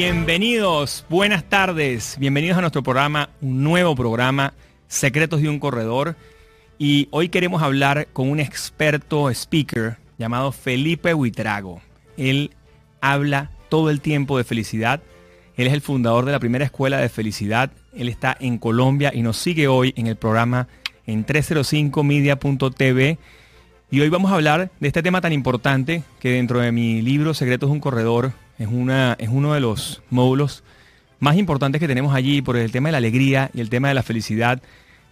Bienvenidos, buenas tardes, bienvenidos a nuestro programa, un nuevo programa, Secretos de un Corredor. Y hoy queremos hablar con un experto speaker llamado Felipe Huitrago. Él habla todo el tiempo de felicidad. Él es el fundador de la primera escuela de felicidad. Él está en Colombia y nos sigue hoy en el programa en 305media.tv. Y hoy vamos a hablar de este tema tan importante que dentro de mi libro Secretos de un Corredor es, una, es uno de los módulos más importantes que tenemos allí por el tema de la alegría y el tema de la felicidad.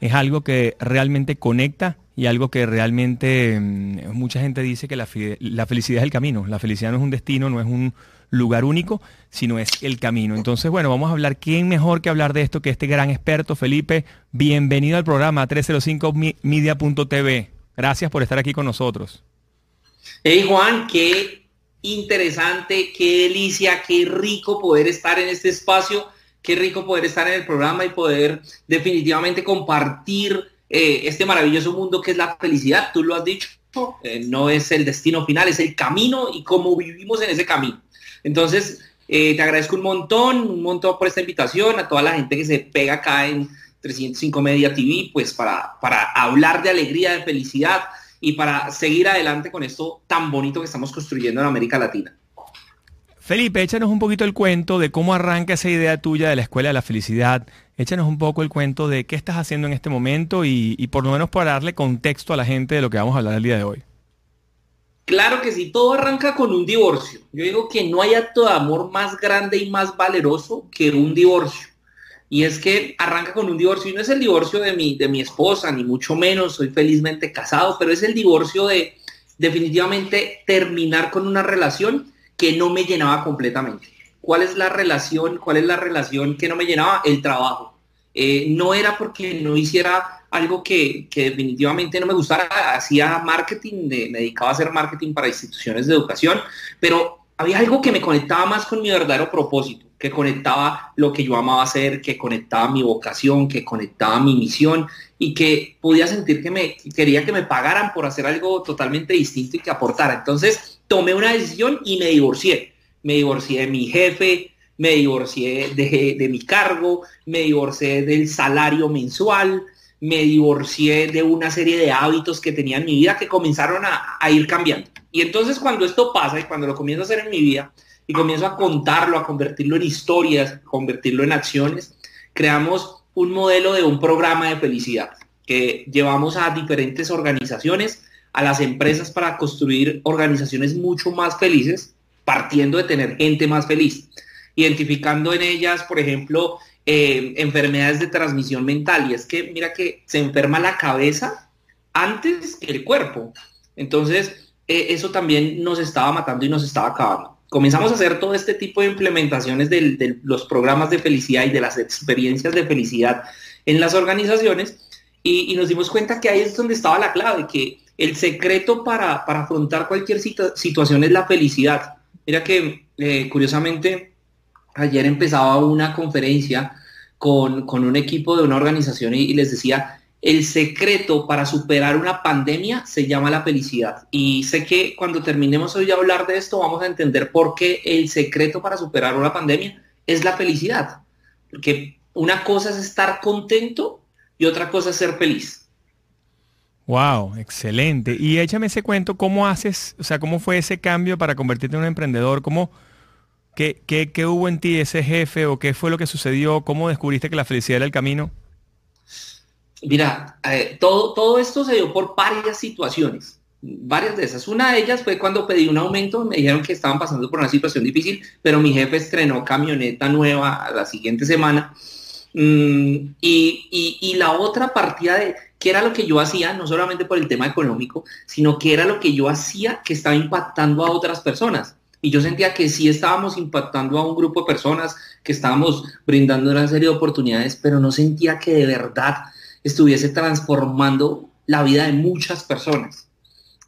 Es algo que realmente conecta y algo que realmente mm, mucha gente dice que la, la, felicidad es el camino. La felicidad no es un destino, no es un lugar único, sino es el camino. Entonces, bueno, vamos a hablar, ¿quién mejor que hablar de esto que este gran experto, Felipe? Bienvenido al programa 305media.tv. Gracias por estar aquí con nosotros. Hey Juan, qué interesante, qué delicia, qué rico poder estar en este espacio, qué rico poder estar en el programa y poder definitivamente compartir eh, este maravilloso mundo que es la felicidad. Tú lo has dicho, eh, no es el destino final, es el camino y cómo vivimos en ese camino. Entonces, eh, te agradezco un montón, un montón por esta invitación, a toda la gente que se pega acá en 305 Media TV, pues para, para hablar de alegría, de felicidad y para seguir adelante con esto tan bonito que estamos construyendo en América Latina. Felipe, échanos un poquito el cuento de cómo arranca esa idea tuya de la Escuela de la Felicidad. Échanos un poco el cuento de qué estás haciendo en este momento y, por lo menos para darle contexto a la gente de lo que vamos a hablar el día de hoy. Claro que sí, todo arranca con un divorcio. Yo digo que no hay acto de amor más grande y más valeroso que un divorcio. Y es que arranca con un divorcio y no es el divorcio de mi, de mi esposa, ni mucho menos, soy felizmente casado, pero es el divorcio de definitivamente terminar con una relación que no me llenaba completamente. ¿Cuál es la relación? ¿Cuál es la relación que no me llenaba? El trabajo. Eh, no era porque no hiciera algo que, que, definitivamente no me gustara, hacía marketing, me dedicaba a hacer marketing para instituciones de educación, pero había algo que me conectaba más con mi verdadero propósito que conectaba lo que yo amaba hacer, que conectaba mi vocación, que conectaba mi misión y que podía sentir que me quería que me pagaran por hacer algo totalmente distinto y que aportara. Entonces tomé una decisión y me divorcié. Me divorcié de mi jefe, me divorcié de, mi cargo, me divorcié del salario mensual, me divorcié de una serie de hábitos que tenía en mi vida que comenzaron a, a ir cambiando. Y entonces cuando esto pasa y cuando lo comienzo a hacer en mi vida, y comienzo a contarlo, a convertirlo en historias, convertirlo en acciones, creamos un modelo de un programa de felicidad que llevamos a diferentes organizaciones, a las empresas para construir organizaciones mucho más felices, partiendo de tener gente más feliz, identificando en ellas, por ejemplo, eh, enfermedades de transmisión mental. Y es que, mira que se enferma la cabeza antes que el cuerpo. Entonces, eh, eso también nos estaba matando y nos estaba acabando comenzamos a hacer todo este tipo de implementaciones de, los programas de felicidad y de las experiencias de felicidad en las organizaciones y, nos dimos cuenta que ahí es donde estaba la clave, que el secreto para, afrontar cualquier situación es la felicidad. Mira que eh, curiosamente ayer empezaba una conferencia con, un equipo de una organización y les decía, el secreto para superar una pandemia se llama la felicidad. Y sé que cuando terminemos hoy de hablar de esto vamos a entender por qué el secreto para superar una pandemia es la felicidad. Porque una cosa es estar contento y otra cosa es ser feliz. Wow, excelente. Y échame ese cuento, ¿cómo haces, o sea, cómo fue ese cambio para convertirte en un emprendedor? ¿Cómo, qué, qué, qué hubo en ti ese jefe o qué fue lo que sucedió? ¿Cómo descubriste que la felicidad era el camino? Mira, eh, todo, todo esto se dio por varias situaciones, varias de esas. Una de ellas fue cuando pedí un aumento, me dijeron que estaban pasando por una situación difícil, pero mi jefe estrenó camioneta nueva la siguiente semana Mm, y, la otra partida de qué era lo que yo hacía, no solamente por el tema económico, sino que era lo que yo hacía que estaba impactando a otras personas. Y yo sentía que sí estábamos impactando a un grupo de personas, que estábamos brindando una serie de oportunidades, pero no sentía que de verdad estuviese transformando la vida de muchas personas.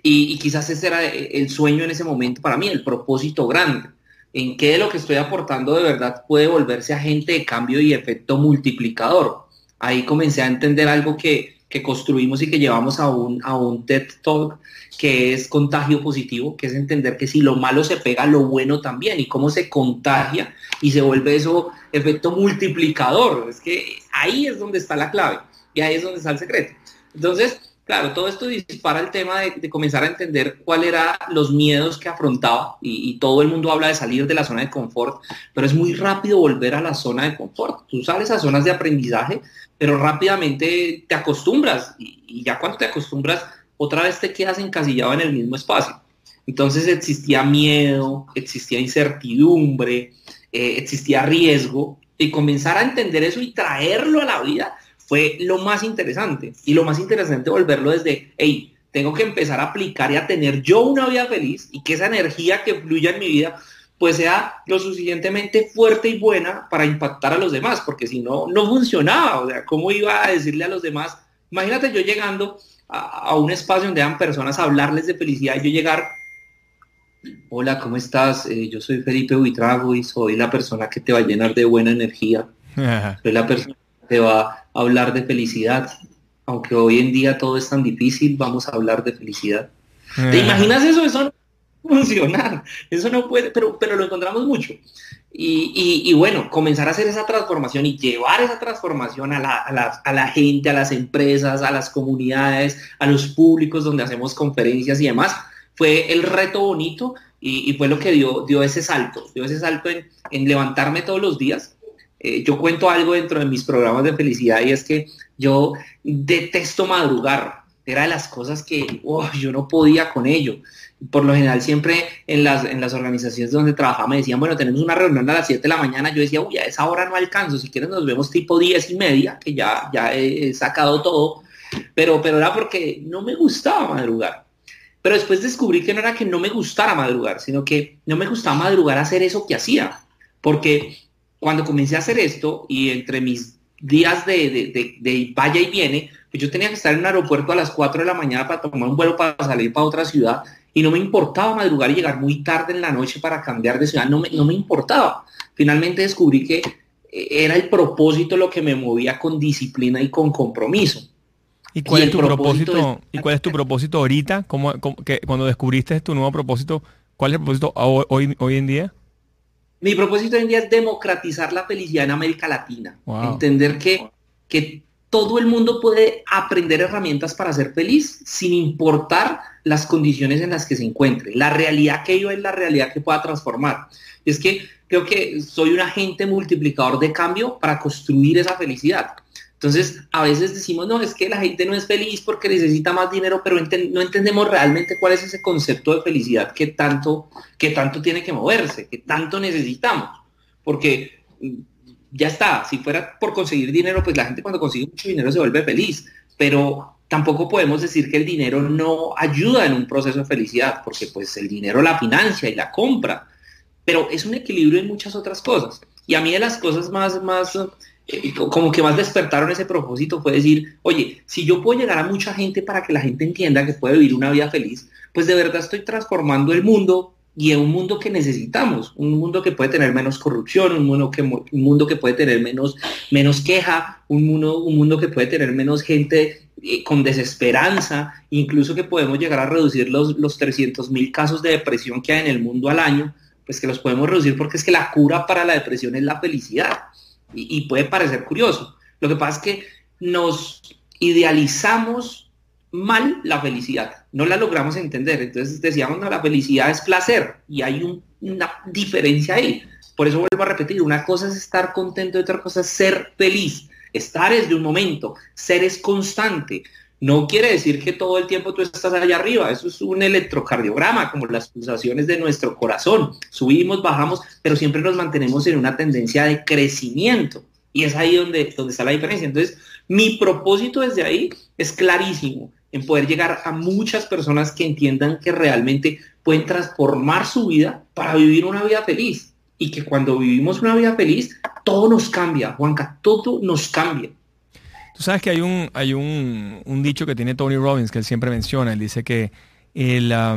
Y, quizás ese era el sueño en ese momento para mí, el propósito grande en qué de lo que estoy aportando de verdad puede volverse agente de cambio y efecto multiplicador. Ahí comencé a entender algo que, construimos y que llevamos a un, a un TED Talk, que es contagio positivo, que es entender que si lo malo se pega, lo bueno también, y cómo se contagia y se vuelve eso efecto multiplicador. Es que ahí es donde está la clave y ahí es donde está el secreto. Entonces, Claro, todo esto dispara el tema de, comenzar a entender cuáles eran los miedos que afrontaba y, todo el mundo habla de salir de la zona de confort, pero es muy rápido volver a la zona de confort. Tú sales a zonas de aprendizaje, pero rápidamente te acostumbras y, ya cuando te acostumbras, otra vez te quedas encasillado en el mismo espacio. Entonces existía miedo, existía incertidumbre, eh, existía riesgo y comenzar a entender eso y traerlo a la vida fue lo más interesante. Y lo más interesante volverlo desde, hey, tengo que empezar a aplicar y a tener yo una vida feliz y que esa energía que fluya en mi vida pues sea lo suficientemente fuerte y buena para impactar a los demás, porque si no, no funcionaba. O sea, ¿cómo iba a decirle a los demás? Imagínate yo llegando a, un espacio donde eran personas a hablarles de felicidad y yo llegar, hola, ¿cómo estás? Eh, yo soy Felipe Buitrago y soy la persona que te va a llenar de buena energía. soy la persona que te va hablar de felicidad. Aunque hoy en día todo es tan difícil, vamos a hablar de felicidad. ¿Te imaginas eso? Eso no puede funcionar. Eso no puede, pero, pero lo encontramos mucho. Y, bueno, comenzar a hacer esa transformación y llevar esa transformación a la, gente, a las empresas, a las comunidades, a los públicos donde hacemos conferencias y demás, fue el reto bonito y, fue lo que dio, dio ese salto, dio ese salto en, en levantarme todos los días eh, yo cuento algo dentro de mis programas de felicidad y es que yo detesto madrugar. Era de las cosas que yo no podía con ello. Por lo general siempre en las, en las organizaciones donde trabajaba me decían, bueno, tenemos una reunión a las 7 de la mañana. Yo decía, uy, a esa hora no alcanzo. Si quieren nos vemos tipo 10 y media, que ya, ya he sacado todo. Pero, pero era porque no me gustaba madrugar. Pero después descubrí que no era que no me gustara madrugar, sino que no me gustaba madrugar hacer eso que hacía. Porque cuando comencé a hacer esto y entre mis días de, vaya y viene, pues yo tenía que estar en un aeropuerto a las 4 de la mañana para tomar un vuelo para salir para otra ciudad y no me importaba madrugar y llegar muy tarde en la noche para cambiar de ciudad, no me, no me importaba. Finalmente descubrí que eh, era el propósito lo que me movía con disciplina y con compromiso. ¿Y cuál, es, tu propósito, ¿Y cuál es tu propósito ahorita? ¿Cómo, que cuando descubriste tu nuevo propósito, ¿cuál es el propósito hoy, hoy en día? Mi propósito hoy en día es democratizar la felicidad en América Latina. Entender que, que todo el mundo puede aprender herramientas para ser feliz sin importar las condiciones en las que se encuentre. La realidad que yo es la realidad que pueda transformar. Es que creo que soy un agente multiplicador de cambio para construir esa felicidad. Entonces, a veces decimos, no, es que la gente no es feliz porque necesita más dinero, pero no entendemos realmente cuál es ese concepto de felicidad que tanto, que tanto tiene que moverse, que tanto necesitamos. Porque mm, ya está, si fuera por conseguir dinero, pues la gente cuando consigue mucho dinero se vuelve feliz, pero tampoco podemos decir que el dinero no ayuda en un proceso de felicidad, porque pues el dinero la financia y la compra, pero es un equilibrio en muchas otras cosas. Y a mí de las cosas más, más como que más despertaron ese propósito fue decir, oye, si yo puedo llegar a mucha gente para que la gente entienda que puede vivir una vida feliz, pues de verdad estoy transformando el mundo y en un mundo que necesitamos, un mundo que puede tener menos corrupción, un mundo que, un mundo que puede tener menos, menos queja, un mundo, un mundo que puede tener menos gente eh, con desesperanza, incluso que podemos llegar a reducir los, los 300 mil casos de depresión que hay en el mundo al año, pues que los podemos reducir porque es que la cura para la depresión es la felicidad y, puede parecer curioso. Lo que pasa es que nos idealizamos mal la felicidad, no la logramos entender. Entonces decíamos, no, la felicidad es placer y hay una diferencia ahí. Por eso vuelvo a repetir, una cosa es estar contento y otra cosa es ser feliz. Estar es de un momento, ser es constante. No quiere decir que todo el tiempo tú estás allá arriba, eso es un electrocardiograma, como las pulsaciones de nuestro corazón. Subimos, bajamos, pero siempre nos mantenemos en una tendencia de crecimiento. Y es ahí donde, donde está la diferencia. Entonces, mi propósito desde ahí es clarísimo, en poder llegar a muchas personas que entiendan que realmente pueden transformar su vida para vivir una vida feliz. Y que cuando vivimos una vida feliz, todo nos cambia, Juanca, todo nos cambia. Tú sabes que hay un, hay un, un dicho que tiene Tony Robbins que él siempre menciona. Él dice que la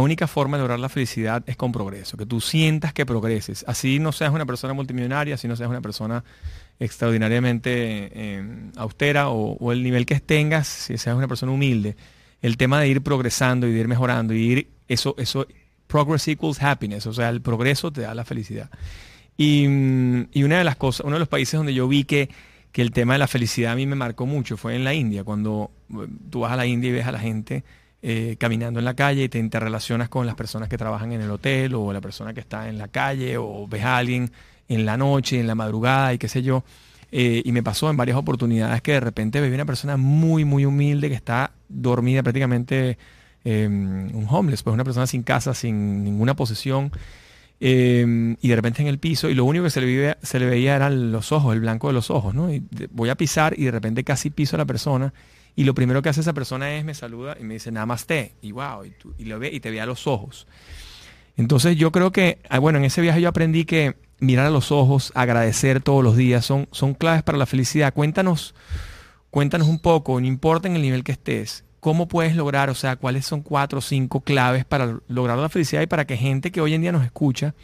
única forma de lograr la felicidad es con progreso, que tú sientas que progreses. Así no seas una persona multimillonaria, así no seas una persona extraordinariamente em, austera o, el nivel que tengas, si seas una persona humilde. El tema de ir progresando y de ir mejorando y ir, eso, eso, progress equals happiness, o sea, el progreso te da la felicidad. Y, y una de las cosas, uno de los países donde yo vi que que el tema de la felicidad a mí me marcó mucho fue en la India, cuando eh, tú vas a la India y ves a la gente eh, caminando en la calle y te interrelacionas con las personas que trabajan en el hotel o la persona que está en la calle o ves a alguien en la noche, en la madrugada y qué sé yo. Eh, y me pasó en varias oportunidades que de repente vi una persona muy, muy humilde que está dormida prácticamente, em, un homeless, pues una persona sin casa, sin ninguna posesión. Em, y de repente en el piso, y lo único que se le, se le veía eran los ojos, el blanco de los ojos, ¿no? Y voy a pisar y de repente casi piso a la persona, y lo primero que hace esa persona es me saluda y me dice namaste, y wow, y, y, lo ve, y te ve a los ojos. Entonces yo creo que, ah, bueno, en ese viaje yo aprendí que mirar a los ojos, agradecer todos los días, son, son claves para la felicidad. Cuéntanos, cuéntanos un poco, no importa en el nivel que estés, ¿Cómo puedes lograr, o sea, cuáles son cuatro o cinco claves para lograr la felicidad y para que gente que hoy en día nos escucha,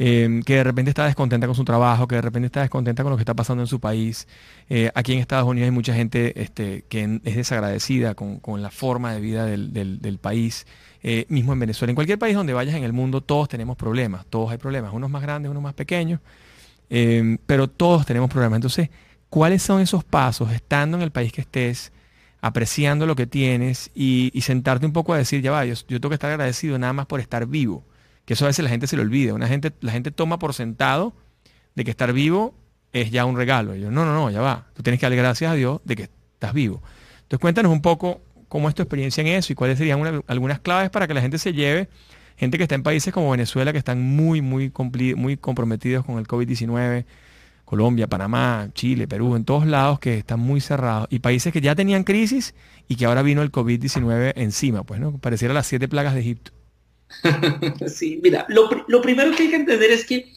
em, que de repente está descontenta con su trabajo, que de repente está descontenta con lo que está pasando en su país. Eh, aquí en Estados Unidos hay mucha gente este, que es desagradecida con, la forma de vida del, país. Eh, mismo en Venezuela, en cualquier país donde vayas en el mundo, todos tenemos problemas, todos hay problemas, unos más grandes, unos más pequeños, em, pero todos tenemos problemas. Entonces, ¿cuáles son esos pasos, estando en el país que estés? Apreciando lo que tienes y, sentarte un poco a decir, ya va, yo, tengo que estar agradecido nada más por estar vivo. Que eso a veces la gente se lo olvida. Una gente, la gente toma por sentado de que estar vivo es ya un regalo. yo, no, no, no, ya va. Tú tienes que darle gracias a Dios de que estás vivo. Entonces cuéntanos un poco cómo es tu experiencia en eso y cuáles serían algunas claves para que la gente se lleve, gente que está en países como Venezuela, que están muy, muy, muy comprometidos con el COVID-19, Colombia, Panamá, Chile, Perú, en todos lados que están muy cerrados y países que ya tenían crisis y que ahora vino el COVID-19 encima, pues, ¿no? Pareciera las siete plagas de Egipto. sí, mira, lo, lo, primero que hay que entender es que,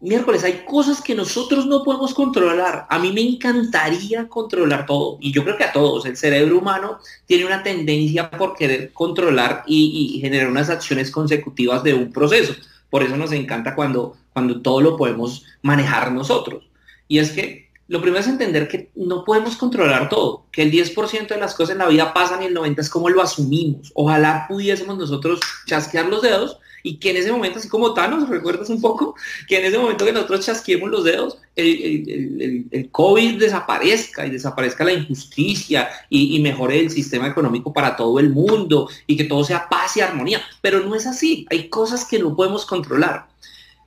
miércoles, hay cosas que nosotros no podemos controlar. A mí me encantaría controlar todo y yo creo que a todos, el cerebro humano tiene una tendencia por querer controlar y, y generar unas acciones consecutivas de un proceso. Por eso nos encanta cuando, cuando todo lo podemos manejar nosotros. Y es que lo primero es entender que no podemos controlar todo, que el 10% de las cosas en la vida pasan y el 90% es como lo asumimos. Ojalá pudiésemos nosotros chasquear los dedos y que en ese momento, así como Thanos, ¿recuerdas un poco? Que en ese momento que nosotros chasquemos los dedos, el, COVID desaparezca y desaparezca la injusticia y, y, mejore el sistema económico para todo el mundo y que todo sea paz y armonía. Pero no es así, hay cosas que no podemos controlar.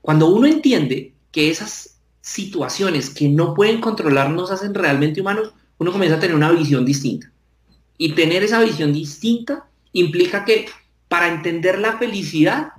Cuando uno entiende que esas situaciones que no pueden controlar nos hacen realmente humanos, uno comienza a tener una visión distinta. Y tener esa visión distinta implica que para entender la felicidad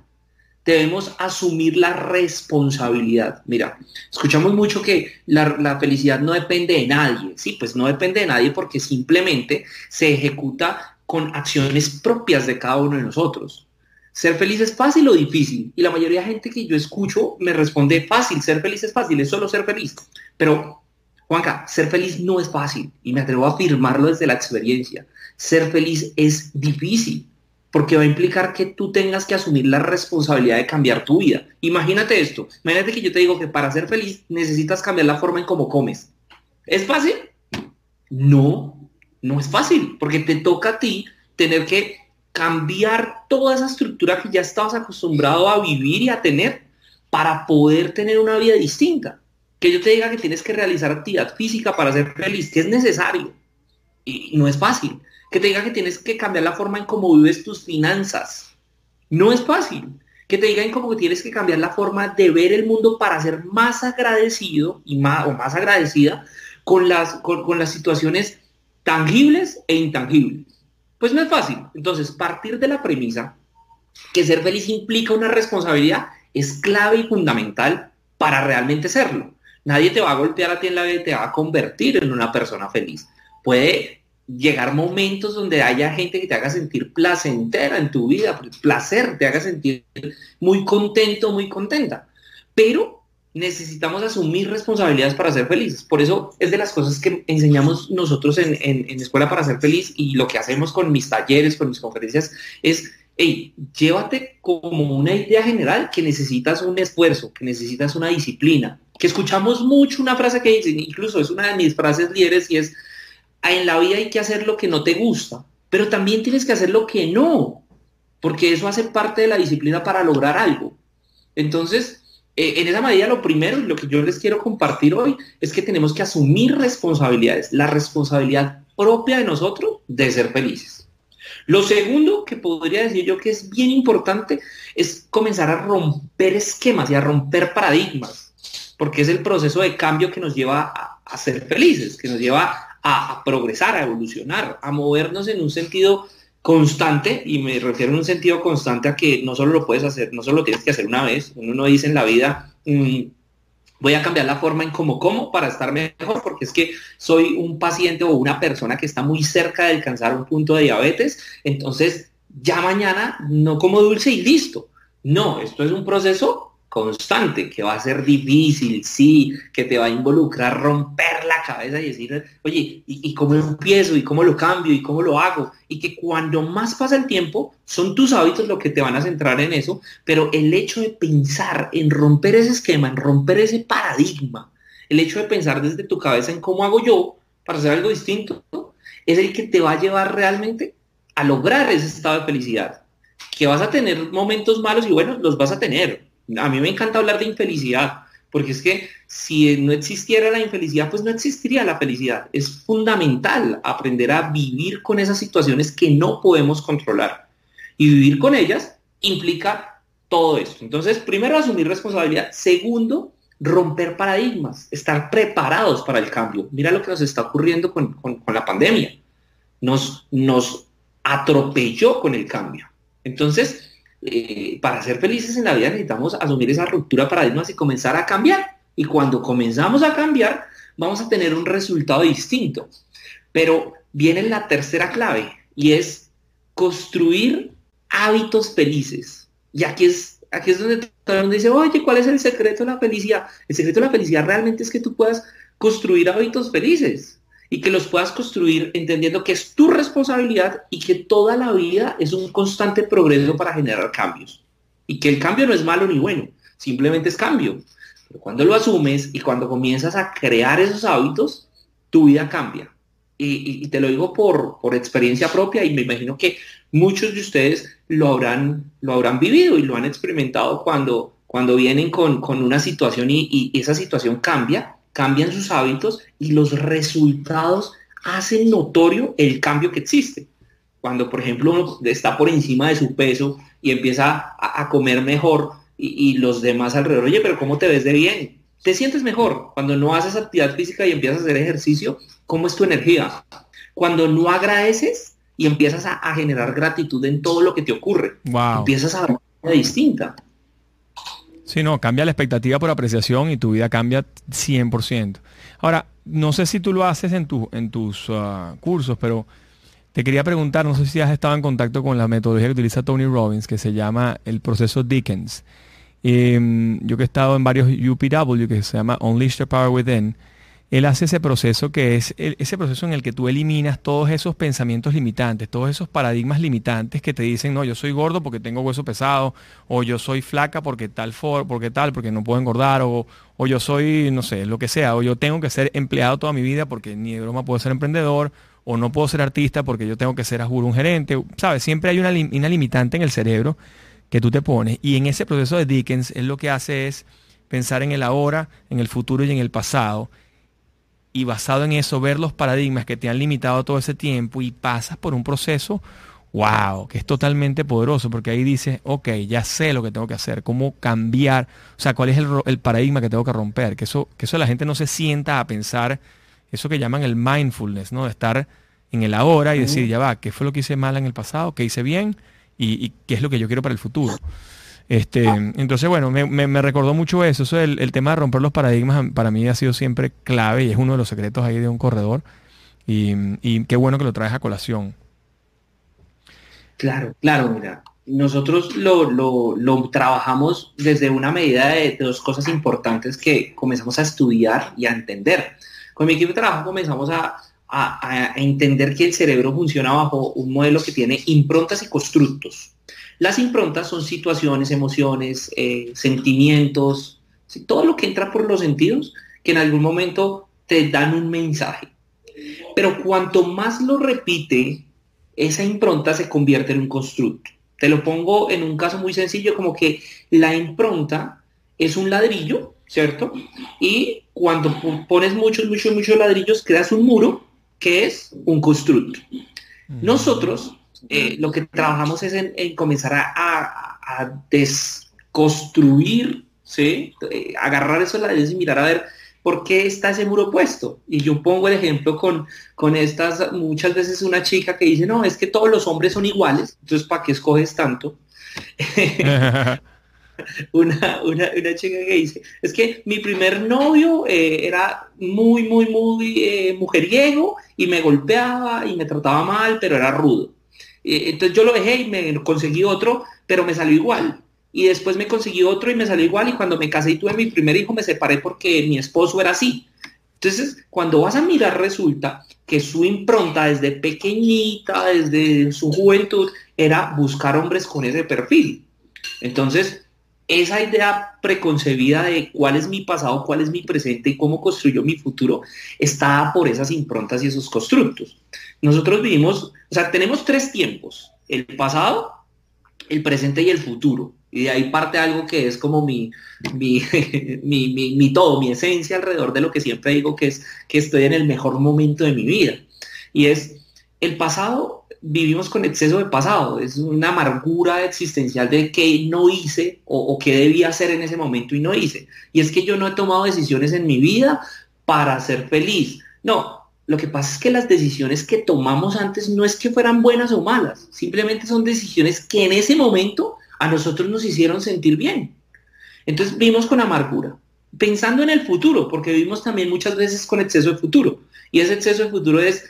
debemos asumir la responsabilidad. Mira, escuchamos mucho que la, felicidad no depende de nadie. Sí, pues no depende de nadie porque simplemente se ejecuta con acciones propias de cada uno de nosotros. ¿Ser feliz es fácil o difícil? Y la mayoría de gente que yo escucho me responde fácil, ser feliz es fácil, es solo ser feliz. Pero, Juanca, ser feliz no es fácil y me atrevo a afirmarlo desde la experiencia. Ser feliz es difícil porque va a implicar que tú tengas que asumir la responsabilidad de cambiar tu vida. Imagínate esto, imagínate que yo te digo que para ser feliz necesitas cambiar la forma en cómo comes. ¿Es fácil? No, no es fácil, porque te toca a ti tener que cambiar toda esa estructura que ya estabas acostumbrado a vivir y a tener para poder tener una vida distinta. Que yo te diga que tienes que realizar actividad física para ser feliz, que es necesario. Y no es fácil que te diga que tienes que cambiar la forma en cómo vives tus finanzas. No es fácil. Que te digan como que tienes que cambiar la forma de ver el mundo para ser más agradecido y más, o más agradecida con las, con, las situaciones tangibles e intangibles. Pues no es fácil. Entonces, partir de la premisa que ser feliz implica una responsabilidad es clave y fundamental para realmente serlo. Nadie te va a golpear a ti en la vida y te va a convertir en una persona feliz. Puede llegar momentos donde haya gente que te haga sentir placentera en tu vida, placer, te haga sentir muy contento, muy contenta. Pero necesitamos asumir responsabilidades para ser felices. Por eso es de las cosas que enseñamos nosotros en, Escuela para ser feliz y lo que hacemos con mis talleres, con mis conferencias, es, hey, llévate como una idea general que necesitas un esfuerzo, que necesitas una disciplina, que escuchamos mucho una frase que dice, incluso es una de mis frases líderes y es, en la vida hay que hacer lo que no te gusta, pero también tienes que hacer lo que no, porque eso hace parte de la disciplina para lograr algo. Entonces, eh, en esa medida lo primero y lo que yo les quiero compartir hoy es que tenemos que asumir responsabilidades, la responsabilidad propia de nosotros de ser felices. Lo segundo que podría decir yo que es bien importante es comenzar a romper esquemas y a romper paradigmas, porque es el proceso de cambio que nos lleva a, ser felices, que nos lleva a, progresar, a evolucionar, a movernos en un sentido constante, y me refiero en un sentido constante a que no solo lo puedes hacer, no solo lo tienes que hacer una vez, uno no dice en la vida, mm, voy a cambiar la forma en cómo como para estar mejor, porque es que soy un paciente o una persona que está muy cerca de alcanzar un punto de diabetes, entonces ya mañana no como dulce y listo. No, esto es un proceso constante, que va a ser difícil, sí, que te va a involucrar romper la cabeza y decir, oye, ¿y, cómo empiezo? ¿Y cómo lo cambio? ¿Y cómo lo hago? Y que cuando más pasa el tiempo, son tus hábitos lo que te van a centrar en eso, pero el hecho de pensar en romper ese esquema, en romper ese paradigma, el hecho de pensar desde tu cabeza en cómo hago yo para hacer algo distinto, es el que te va a llevar realmente a lograr ese estado de felicidad. Que vas a tener momentos malos y buenos, los vas a tener, a mí me encanta hablar de infelicidad, porque es que si no existiera la infelicidad, pues no existiría la felicidad. Es fundamental aprender a vivir con esas situaciones que no podemos controlar. Y vivir con ellas implica todo esto. Entonces, primero, asumir responsabilidad. Segundo, romper paradigmas, estar preparados para el cambio. Mira lo que nos está ocurriendo con, la pandemia. Nos, nos atropelló con el cambio. Entonces, eh, para ser felices en la vida necesitamos asumir esa ruptura de paradigmas y comenzar a cambiar. Y cuando comenzamos a cambiar, vamos a tener un resultado distinto. Pero viene la tercera clave y es construir hábitos felices. Y aquí es, aquí es donde todo el dice, oye, ¿cuál es el secreto de la felicidad? El secreto de la felicidad realmente es que tú puedas construir hábitos felices y que los puedas construir entendiendo que es tu responsabilidad y que toda la vida es un constante progreso para generar cambios. Y que el cambio no es malo ni bueno, simplemente es cambio. Pero cuando lo asumes y cuando comienzas a crear esos hábitos, tu vida cambia. Y, te lo digo por, por experiencia propia y me imagino que muchos de ustedes lo habrán, lo habrán vivido y lo han experimentado cuando, cuando vienen con, con una situación y, y esa situación cambia cambian sus hábitos y los resultados hacen notorio el cambio que existe. Cuando, por ejemplo, uno está por encima de su peso y empieza a, comer mejor y, los demás alrededor, oye, pero ¿cómo te ves de bien? Te sientes mejor cuando no haces actividad física y empiezas a hacer ejercicio. ¿Cómo es tu energía? Cuando no agradeces y empiezas a, generar gratitud en todo lo que te ocurre. Empiezas a ver una distinta. Sí, no, cambia la expectativa por apreciación y tu vida cambia 100%. Ahora, no sé si tú lo haces en, en tus ah, cursos, pero te quería preguntar, no sé si has estado en contacto con la metodología que utiliza Tony Robbins, que se llama el proceso Dickens. Em, yo que he estado en varios UPW, que se llama Unleash the Power Within, él hace ese proceso que es ese proceso en el que tú eliminas todos esos pensamientos limitantes, todos esos paradigmas limitantes que te dicen, no, yo soy gordo porque tengo hueso pesado, o yo soy flaca porque tal, for, porque tal, porque no puedo engordar, o, o yo soy, no sé, lo que sea, o yo tengo que ser empleado toda mi vida porque ni de broma puedo ser emprendedor, o no puedo ser artista porque yo tengo que ser a juro un gerente, ¿sabes? Siempre hay una, una limitante en el cerebro que tú te pones, y en ese proceso de Dickens, él lo que hace es pensar en el ahora, en el futuro y en el pasado, y basado en eso ver los paradigmas que te han limitado todo ese tiempo y pasas por un proceso, wow, que es totalmente poderoso, porque ahí dices, ok, ya sé lo que tengo que hacer, cómo cambiar, o sea, cuál es el, paradigma que tengo que romper, que eso, que eso la gente no se sienta a pensar, eso que llaman el mindfulness, ¿no? De estar en el ahora y decir, ya va, ¿qué fue lo que hice mal en el pasado? ¿Qué hice bien? Y, y qué es lo que yo quiero para el futuro. Este, entonces, bueno, me, recordó mucho eso. eso el, tema de romper los paradigmas para mí ha sido siempre clave y es uno de los secretos ahí de un corredor. Y, qué bueno que lo traes a colación. Claro, claro, mira. Nosotros lo, trabajamos desde una medida de, dos cosas importantes que comenzamos a estudiar y a entender. Con mi equipo de trabajo comenzamos a, entender que el cerebro funciona bajo un modelo que tiene improntas y constructos. Las improntas son situaciones, emociones, eh, sentimientos, todo lo que entra por los sentidos que en algún momento te dan un mensaje. Pero cuanto más lo repite, esa impronta se convierte en un constructo. Te lo pongo en un caso muy sencillo, como que la impronta es un ladrillo, ¿cierto? Y cuando pones muchos, muchos, muchos ladrillos, creas un muro que es un constructo. Nosotros eh, lo que trabajamos es en, comenzar a, desconstruir, ¿sí? Eh, agarrar esos ladrillos y mirar a ver ¿por qué está ese muro puesto? Y yo pongo el ejemplo con, con estas, muchas veces una chica que dice, no, es que todos los hombres son iguales, entonces ¿para qué escoges tanto? una, chica que dice, es que mi primer novio eh, era muy, muy, muy eh, mujeriego y me golpeaba y me trataba mal, pero era rudo. Eh, entonces yo lo dejé y me conseguí otro, pero me salió igual y después me conseguí otro y me salió igual y cuando me casé y tuve mi primer hijo me separé porque mi esposo era así. Entonces, cuando vas a mirar resulta que su impronta desde pequeñita, desde su juventud, era buscar hombres con ese perfil. Entonces, esa idea preconcebida de cuál es mi pasado, cuál es mi presente y cómo construyo mi futuro, está por esas improntas y esos constructos. Nosotros vivimos, o sea, tenemos tres tiempos, el pasado, el presente y el futuro. Y de ahí parte algo que es como mi, mi, mi, mi, todo, mi esencia alrededor de lo que siempre digo que es que estoy en el mejor momento de mi vida. Y es el pasado, vivimos con exceso de pasado, es una amargura existencial de qué no hice o, o qué debía hacer en ese momento y no hice. Y es que yo no he tomado decisiones en mi vida para ser feliz. No, lo que pasa es que las decisiones que tomamos antes no es que fueran buenas o malas, simplemente son decisiones que en ese momento a nosotros nos hicieron sentir bien. Entonces vimos con amargura, pensando en el futuro, porque vivimos también muchas veces con exceso de futuro. Y ese exceso de futuro es,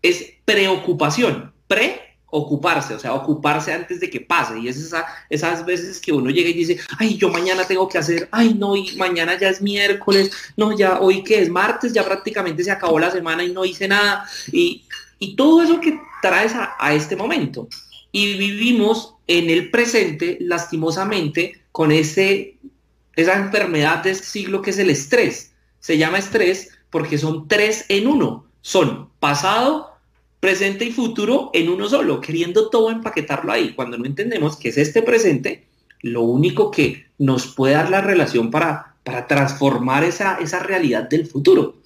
es preocupación, preocuparse, o sea, ocuparse antes de que pase. Y es esa, esas veces que uno llega y dice, ay, yo mañana tengo que hacer, ay, no, y mañana ya es miércoles, no, ya hoy que es martes, ya prácticamente se acabó la semana y no hice nada. Y, todo eso que traes a, a este momento. Y vivimos en el presente, lastimosamente, con ese, esa enfermedad de este siglo que es el estrés. Se llama estrés porque son tres en uno. Son pasado, presente y futuro en uno solo, queriendo todo empaquetarlo ahí. Cuando no entendemos que es este presente, lo único que nos puede dar la relación para, para transformar esa, esa realidad del futuro.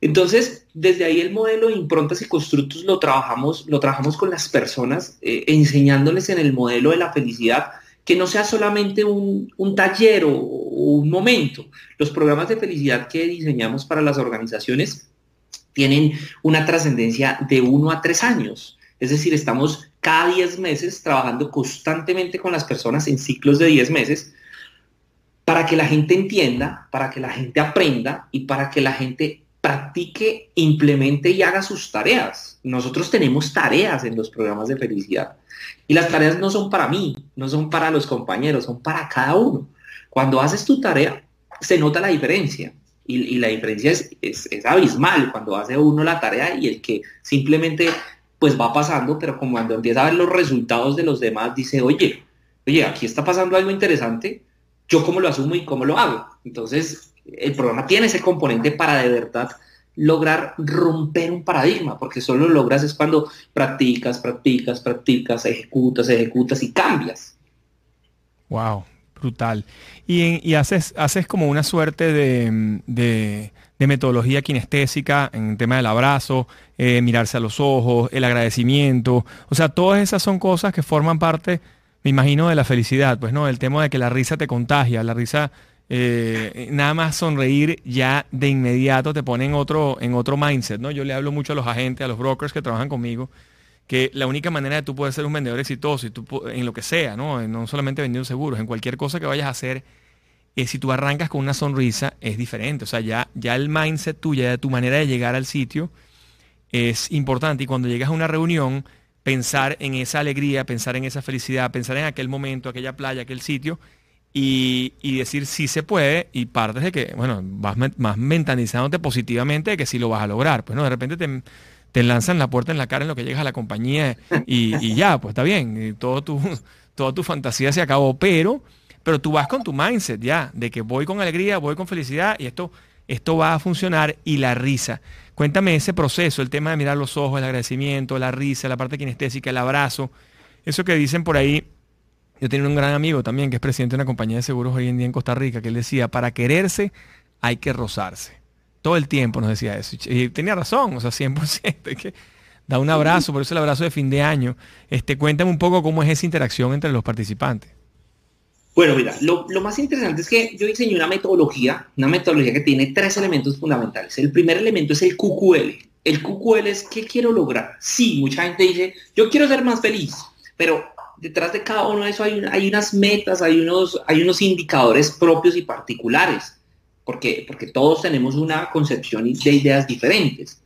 Entonces, desde ahí el modelo de improntas y constructos lo trabajamos, lo trabajamos con las personas, eh, enseñándoles en el modelo de la felicidad que no sea solamente un, taller o, un momento. Los programas de felicidad que diseñamos para las organizaciones tienen una trascendencia de uno a tres años. Es decir, estamos cada diez meses trabajando constantemente con las personas en ciclos de diez meses para que la gente entienda, para que la gente aprenda y para que la gente practique, implemente y haga sus tareas. Nosotros tenemos tareas en los programas de felicidad. Y las tareas no son para mí, no son para los compañeros, son para cada uno. Cuando haces tu tarea, se nota la diferencia. Y, la diferencia es, es, abismal cuando hace uno la tarea y el que simplemente pues va pasando, pero como cuando empieza a ver los resultados de los demás, dice, oye, oye, aquí está pasando algo interesante, yo cómo lo asumo y cómo lo hago. Entonces, el programa tiene ese componente para de verdad lograr romper un paradigma, porque solo lo logras es cuando practicas, practicas, practicas, ejecutas, ejecutas y cambias. Wow, brutal. Y, haces, haces como una suerte de, metodología kinestésica en tema del abrazo, eh, mirarse a los ojos, el agradecimiento. O sea, todas esas son cosas que forman parte, me imagino, de la felicidad. Pues no, el tema de que la risa te contagia, la risa eh, nada más sonreír ya de inmediato te pone en otro, en otro mindset, ¿no? Yo le hablo mucho a los agentes, a los brokers que trabajan conmigo, que la única manera de tú poder ser un vendedor exitoso y tú, en lo que sea, ¿no? no solamente vendiendo seguros, en cualquier cosa que vayas a hacer, es si tú arrancas con una sonrisa, es diferente. O sea, ya, ya el mindset tuya, ya tu manera de llegar al sitio es importante. Y cuando llegas a una reunión, pensar en esa alegría, pensar en esa felicidad, pensar en aquel momento, aquella playa, aquel sitio, y, decir si se puede y partes de que, bueno, vas más mentalizándote positivamente de que sí lo vas a lograr. Pues no, de repente te, te lanzan la puerta en la cara en lo que llegas a la compañía y, ya, pues está bien, todo tu, toda tu fantasía se acabó, pero, pero tú vas con tu mindset ya, de que voy con alegría, voy con felicidad y esto, esto va a funcionar y la risa. Cuéntame ese proceso, el tema de mirar los ojos, el agradecimiento, la risa, la parte kinestésica, el abrazo, eso que dicen por ahí. Yo tenía un gran amigo también que es presidente de una compañía de seguros hoy en día en Costa Rica, que él decía, para quererse hay que rozarse. Todo el tiempo nos decía eso. Y tenía razón, o sea, 100%. que da un abrazo, por eso el abrazo de fin de año. Este, cuéntame un poco cómo es esa interacción entre los participantes. Bueno, mira, lo, más interesante es que yo diseñé una metodología, una metodología que tiene tres elementos fundamentales. El primer elemento es el QQL. El QQL es qué quiero lograr. Sí, mucha gente dice, yo quiero ser más feliz, pero detrás de cada uno de eso hay, hay unas metas, hay unos, hay unos indicadores propios y particulares porque, porque todos tenemos una concepción de ideas diferentes.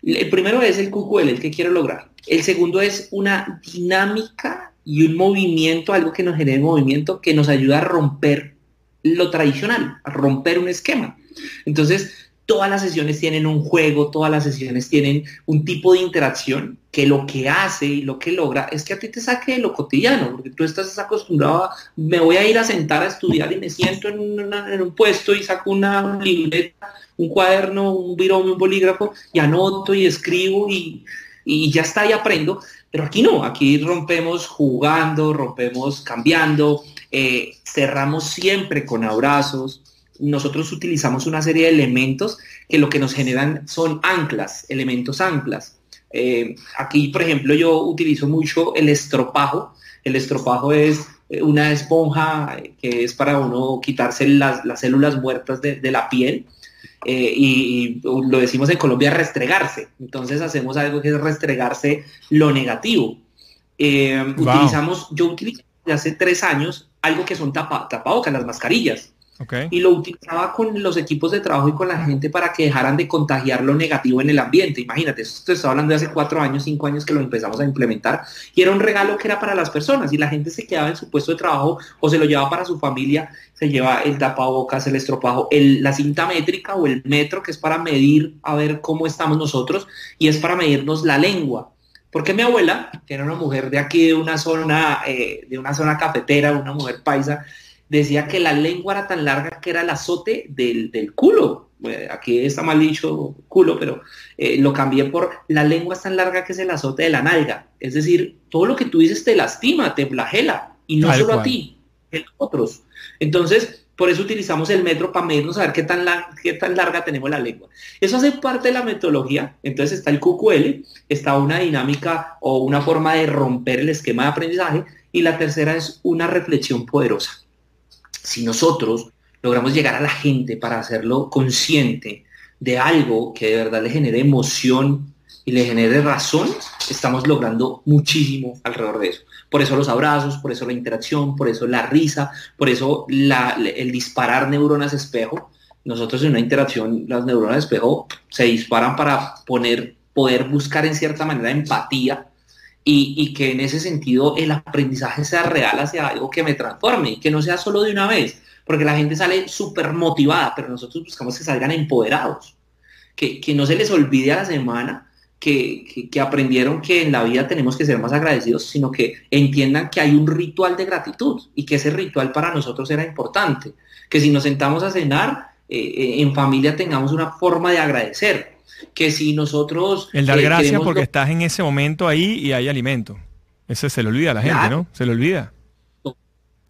El primero es el QQL, el que quiero lograr. El segundo es una dinámica y un movimiento, algo que nos genere movimiento, que nos ayuda a romper lo tradicional, a romper un esquema. Entonces, todas las sesiones tienen un juego, todas las sesiones tienen un tipo de interacción que lo que hace y lo que logra es que a ti te saque de lo cotidiano, porque tú estás acostumbrado a, me voy a ir a sentar a estudiar y me siento en, un puesto y saco una libreta, un cuaderno, un binomio, un bolígrafo y anoto y escribo y, y ya está y aprendo. Pero aquí no, aquí rompemos jugando, rompemos cambiando, eh, cerramos siempre con abrazos, nosotros utilizamos una serie de elementos que lo que nos generan son anclas, elementos anclas. Eh, aquí, por ejemplo, yo utilizo mucho el estropajo. El estropajo es eh, una esponja que es para uno quitarse las, células muertas de, la piel. Eh, y, lo decimos en Colombia restregarse. Entonces hacemos algo que es restregarse lo negativo. Utilizamos, yo utilizo hace tres años algo que son tapa, tapabocas, las mascarillas. Y lo utilizaba con los equipos de trabajo y con la gente para que dejaran de contagiar lo negativo en el ambiente. Imagínate, esto estaba hablando de hace cuatro años, cinco años que lo empezamos a implementar y era un regalo que era para las personas y la gente se quedaba en su puesto de trabajo o se lo llevaba para su familia, se lleva el tapabocas, el estropajo, el, la cinta métrica o el metro que es para medir a ver cómo estamos nosotros y es para medirnos la lengua. Porque mi abuela, que era una mujer de aquí, de una zona, eh, de una zona cafetera, una mujer paisa, decía que la lengua era tan larga que era el azote del, culo. aquí está mal dicho culo, pero eh, lo cambié por la lengua es tan larga que es el azote de la nalga. Es decir, todo lo que tú dices te lastima, te flagela, y no solo a ti, a otros. Entonces, por eso utilizamos el metro para medirnos a ver qué tan, qué tan larga tenemos la lengua. Eso hace parte de la metodología. Entonces está el QQL, está una dinámica o una forma de romper el esquema de aprendizaje, y la tercera es una reflexión poderosa si nosotros logramos llegar a la gente para hacerlo consciente de algo que de verdad le genere emoción y le genere razón, estamos logrando muchísimo alrededor de eso. Por eso los abrazos, por eso la interacción, por eso la risa, por eso el disparar neuronas espejo. Nosotros en una interacción, las neuronas espejo se disparan para poner, poder buscar en cierta manera empatía y, que en ese sentido el aprendizaje sea real hacia algo que me transforme y que no sea solo de una vez, porque la gente sale súper motivada, pero nosotros buscamos que salgan empoderados, que, no se les olvide a la semana que, que, aprendieron que en la vida tenemos que ser más agradecidos, sino que entiendan que hay un ritual de gratitud y que ese ritual para nosotros era importante, que si nos sentamos a cenar eh, eh, en familia tengamos una forma de agradecer, que si nosotros... El dar eh, gracias porque estás en ese momento ahí y hay alimento. Ese se le olvida a la gente, ¿no? Se le olvida.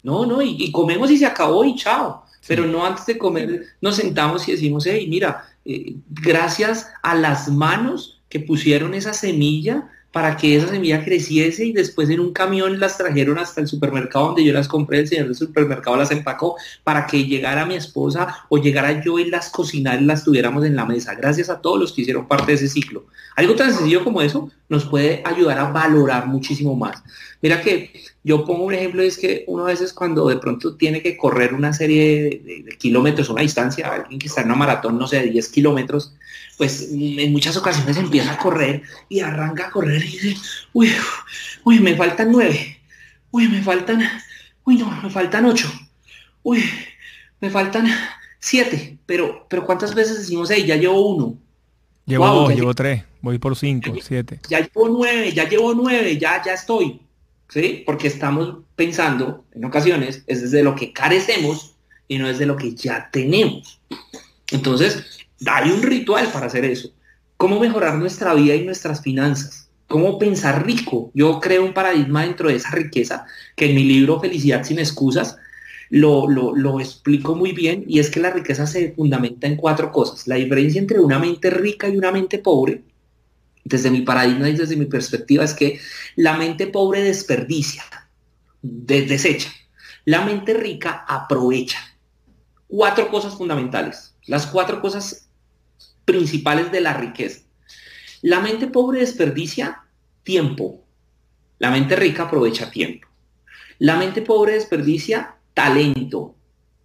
No, no, y, comemos y se acabó y chao. Pero no antes de comer nos sentamos y decimos, hey, mira, eh, gracias a las manos que pusieron esa semilla para que esa semilla creciese y después en un camión las trajeron hasta el supermercado donde yo las compré, el señor del supermercado las empacó para que llegara mi esposa o llegara yo y las cocinar y las tuviéramos en la mesa. Gracias a todos los que hicieron parte de ese ciclo. Algo tan sencillo como eso nos puede ayudar a valorar muchísimo más. Mira que yo pongo un ejemplo, es que uno a veces cuando de pronto tiene que correr una serie de, kilómetros, una distancia, alguien que está en una maratón, no sé, de 10 kilómetros, pues en muchas ocasiones empieza a correr y arranca a correr y dice, uy, uy, me faltan nueve, uy, me faltan, uy, no, me faltan ocho, uy, me faltan siete, pero, pero ¿cuántas veces decimos, hey, ya llevo uno? Llevo dos, llevo tres, voy por cinco, siete. Ya llevo nueve, ya llevo nueve, ya, ya estoy. ¿Sí? Porque estamos pensando, en ocasiones, es desde lo que carecemos y no es de lo que ya tenemos. Entonces, hay un ritual para hacer eso. ¿Cómo mejorar nuestra vida y nuestras finanzas? ¿Cómo pensar rico? Yo creo un paradigma dentro de esa riqueza que en mi libro Felicidad sin excusas lo, lo, explico muy bien y es que la riqueza se fundamenta en cuatro cosas. La diferencia entre una mente rica y una mente pobre, desde mi paradigma y desde mi perspectiva, es que la mente pobre desperdicia, desecha. La mente rica aprovecha. Cuatro cosas fundamentales. Las cuatro cosas principales de la riqueza. La mente pobre desperdicia tiempo. La mente rica aprovecha tiempo. La mente pobre desperdicia talento.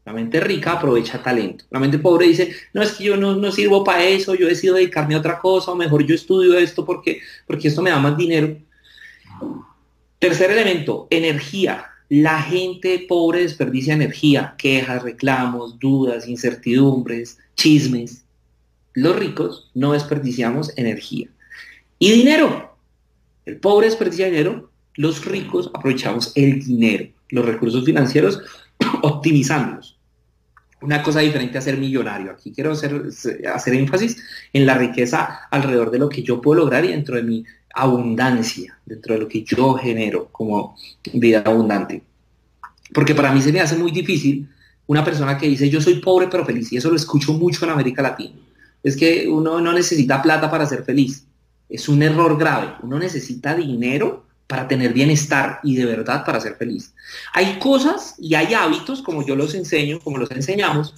La mente rica aprovecha talento. La mente pobre dice, no es que yo no, no sirvo para eso, yo decido dedicarme a otra cosa, o mejor yo estudio esto porque, porque esto me da más dinero. Tercer elemento, energía. La gente pobre desperdicia energía, quejas, reclamos, dudas, incertidumbres, chismes. Los ricos no desperdiciamos energía. Y dinero. El pobre desperdicia dinero, los ricos aprovechamos el dinero, los recursos financieros, optimizándolos. Una cosa diferente a ser millonario. Aquí quiero hacer, hacer énfasis en la riqueza alrededor de lo que yo puedo lograr y dentro de mi abundancia, dentro de lo que yo genero como vida abundante. Porque para mí se me hace muy difícil una persona que dice yo soy pobre pero feliz, y eso lo escucho mucho en América Latina es que uno no necesita plata para ser feliz. Es un error grave. Uno necesita dinero para tener bienestar y de verdad para ser feliz. Hay cosas y hay hábitos, como yo los enseño, como los enseñamos,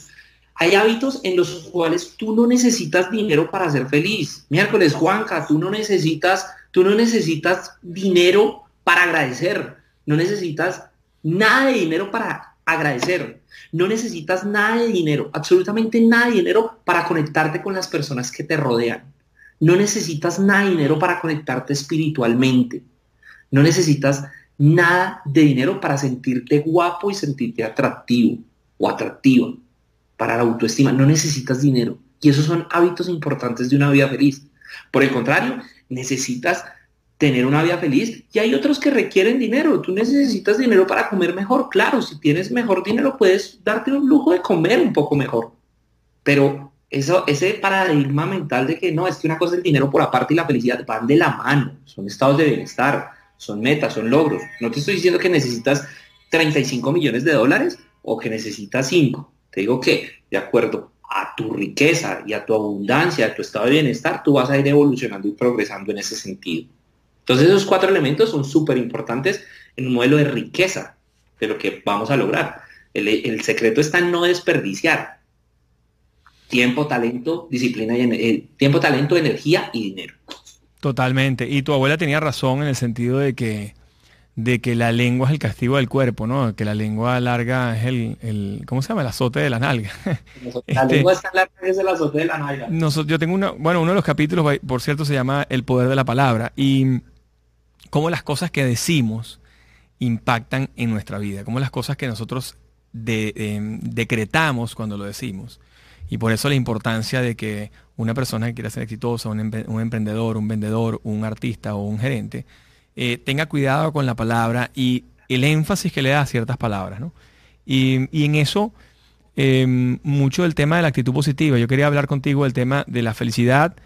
hay hábitos en los cuales tú no necesitas dinero para ser feliz. Miércoles, Juanca, tú no necesitas, tú no necesitas dinero para agradecer. No necesitas nada de dinero para agradecer. No necesitas nada de dinero, absolutamente nada de dinero para conectarte con las personas que te rodean. No necesitas nada de dinero para conectarte espiritualmente. No necesitas nada de dinero para sentirte guapo y sentirte atractivo o atractiva. Para la autoestima, no necesitas dinero. Y esos son hábitos importantes de una vida feliz. Por el contrario, necesitas tener una vida feliz y hay otros que requieren dinero. Tú necesitas dinero para comer mejor. Claro, si tienes mejor dinero puedes darte un lujo de comer un poco mejor. Pero eso, ese paradigma mental de que no, es que una cosa es el dinero por aparte y la felicidad van de la mano. Son estados de bienestar, son metas, son logros. No te estoy diciendo que necesitas 35 millones de dólares o que necesitas 5. Te digo que de acuerdo a tu riqueza y a tu abundancia, a tu estado de bienestar, tú vas a ir evolucionando y progresando en ese sentido. Entonces esos cuatro elementos son súper importantes en un modelo de riqueza de lo que vamos a lograr. El, secreto está en no desperdiciar tiempo, talento, disciplina y eh, tiempo, talento, energía y dinero. Totalmente. Y tu abuela tenía razón en el sentido de que de que la lengua es el castigo del cuerpo, ¿no? Que la lengua larga es el, ¿cómo se llama? El azote de la nalga. La este, lengua está larga es el azote de la nalga. yo tengo una, bueno, uno de los capítulos, por cierto, se llama El poder de la palabra. Y cómo las cosas que decimos impactan en nuestra vida, cómo las cosas que nosotros em, decretamos cuando lo decimos. Y por eso la importancia de que una persona que quiera ser exitosa, un, emprendedor, un vendedor, un artista o un gerente, eh, tenga cuidado con la palabra y el énfasis que le da a ciertas palabras. Y, y, en eso, em, mucho del tema de la actitud positiva. Yo quería hablar contigo del tema de la felicidad,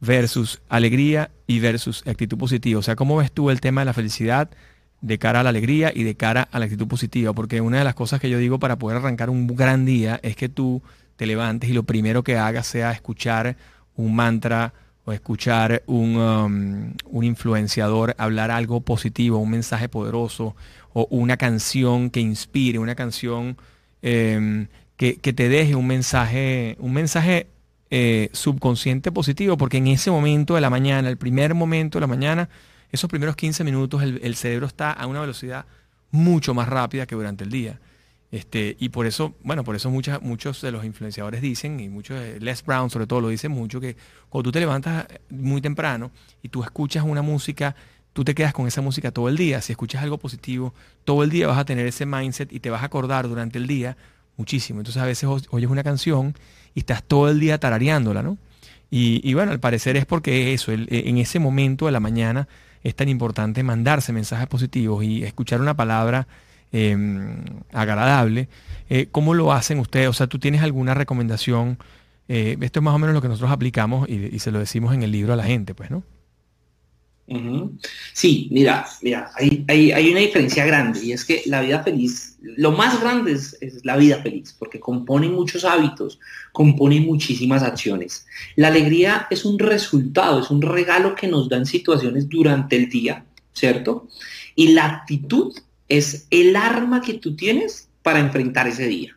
versus alegría y versus actitud positiva. O sea, ¿cómo ves tú el tema de la felicidad de cara a la alegría y de cara a la actitud positiva? Porque una de las cosas que yo digo para poder arrancar un gran día es que tú te levantes y lo primero que hagas sea escuchar un mantra o escuchar un, um, un, influenciador hablar algo positivo, un mensaje poderoso, o una canción que inspire, una canción em, que, te deje un mensaje, un mensaje eh, subconsciente positivo, porque en ese momento de la mañana, el primer momento de la mañana, esos primeros 15 minutos, el, cerebro está a una velocidad mucho más rápida que durante el día. Este, y por eso, bueno, por eso muchas, muchos de los influenciadores dicen, y muchos, Les Brown sobre todo lo dice mucho, que cuando tú te levantas muy temprano y tú escuchas una música, tú te quedas con esa música todo el día. Si escuchas algo positivo, todo el día vas a tener ese mindset y te vas a acordar durante el día muchísimo. Entonces a veces oyes una canción y estás todo el día tarareándola, ¿no? Y, bueno, al parecer es porque eso, en ese momento de la mañana es tan importante mandarse mensajes positivos y escuchar una palabra Em, agradable. Eh, ¿Cómo lo hacen ustedes? O sea, ¿tú tienes alguna recomendación? Eh, esto es más o menos lo que nosotros aplicamos y, se lo decimos en el libro a la gente, pues, ¿no? Sí, mira, mira, hay, hay, una diferencia grande y es que la vida feliz, lo más grande es, la vida feliz, porque compone muchos hábitos, compone muchísimas acciones. La alegría es un resultado, es un regalo que nos dan situaciones durante el día, ¿cierto? Y la actitud es el arma que tú tienes para enfrentar ese día.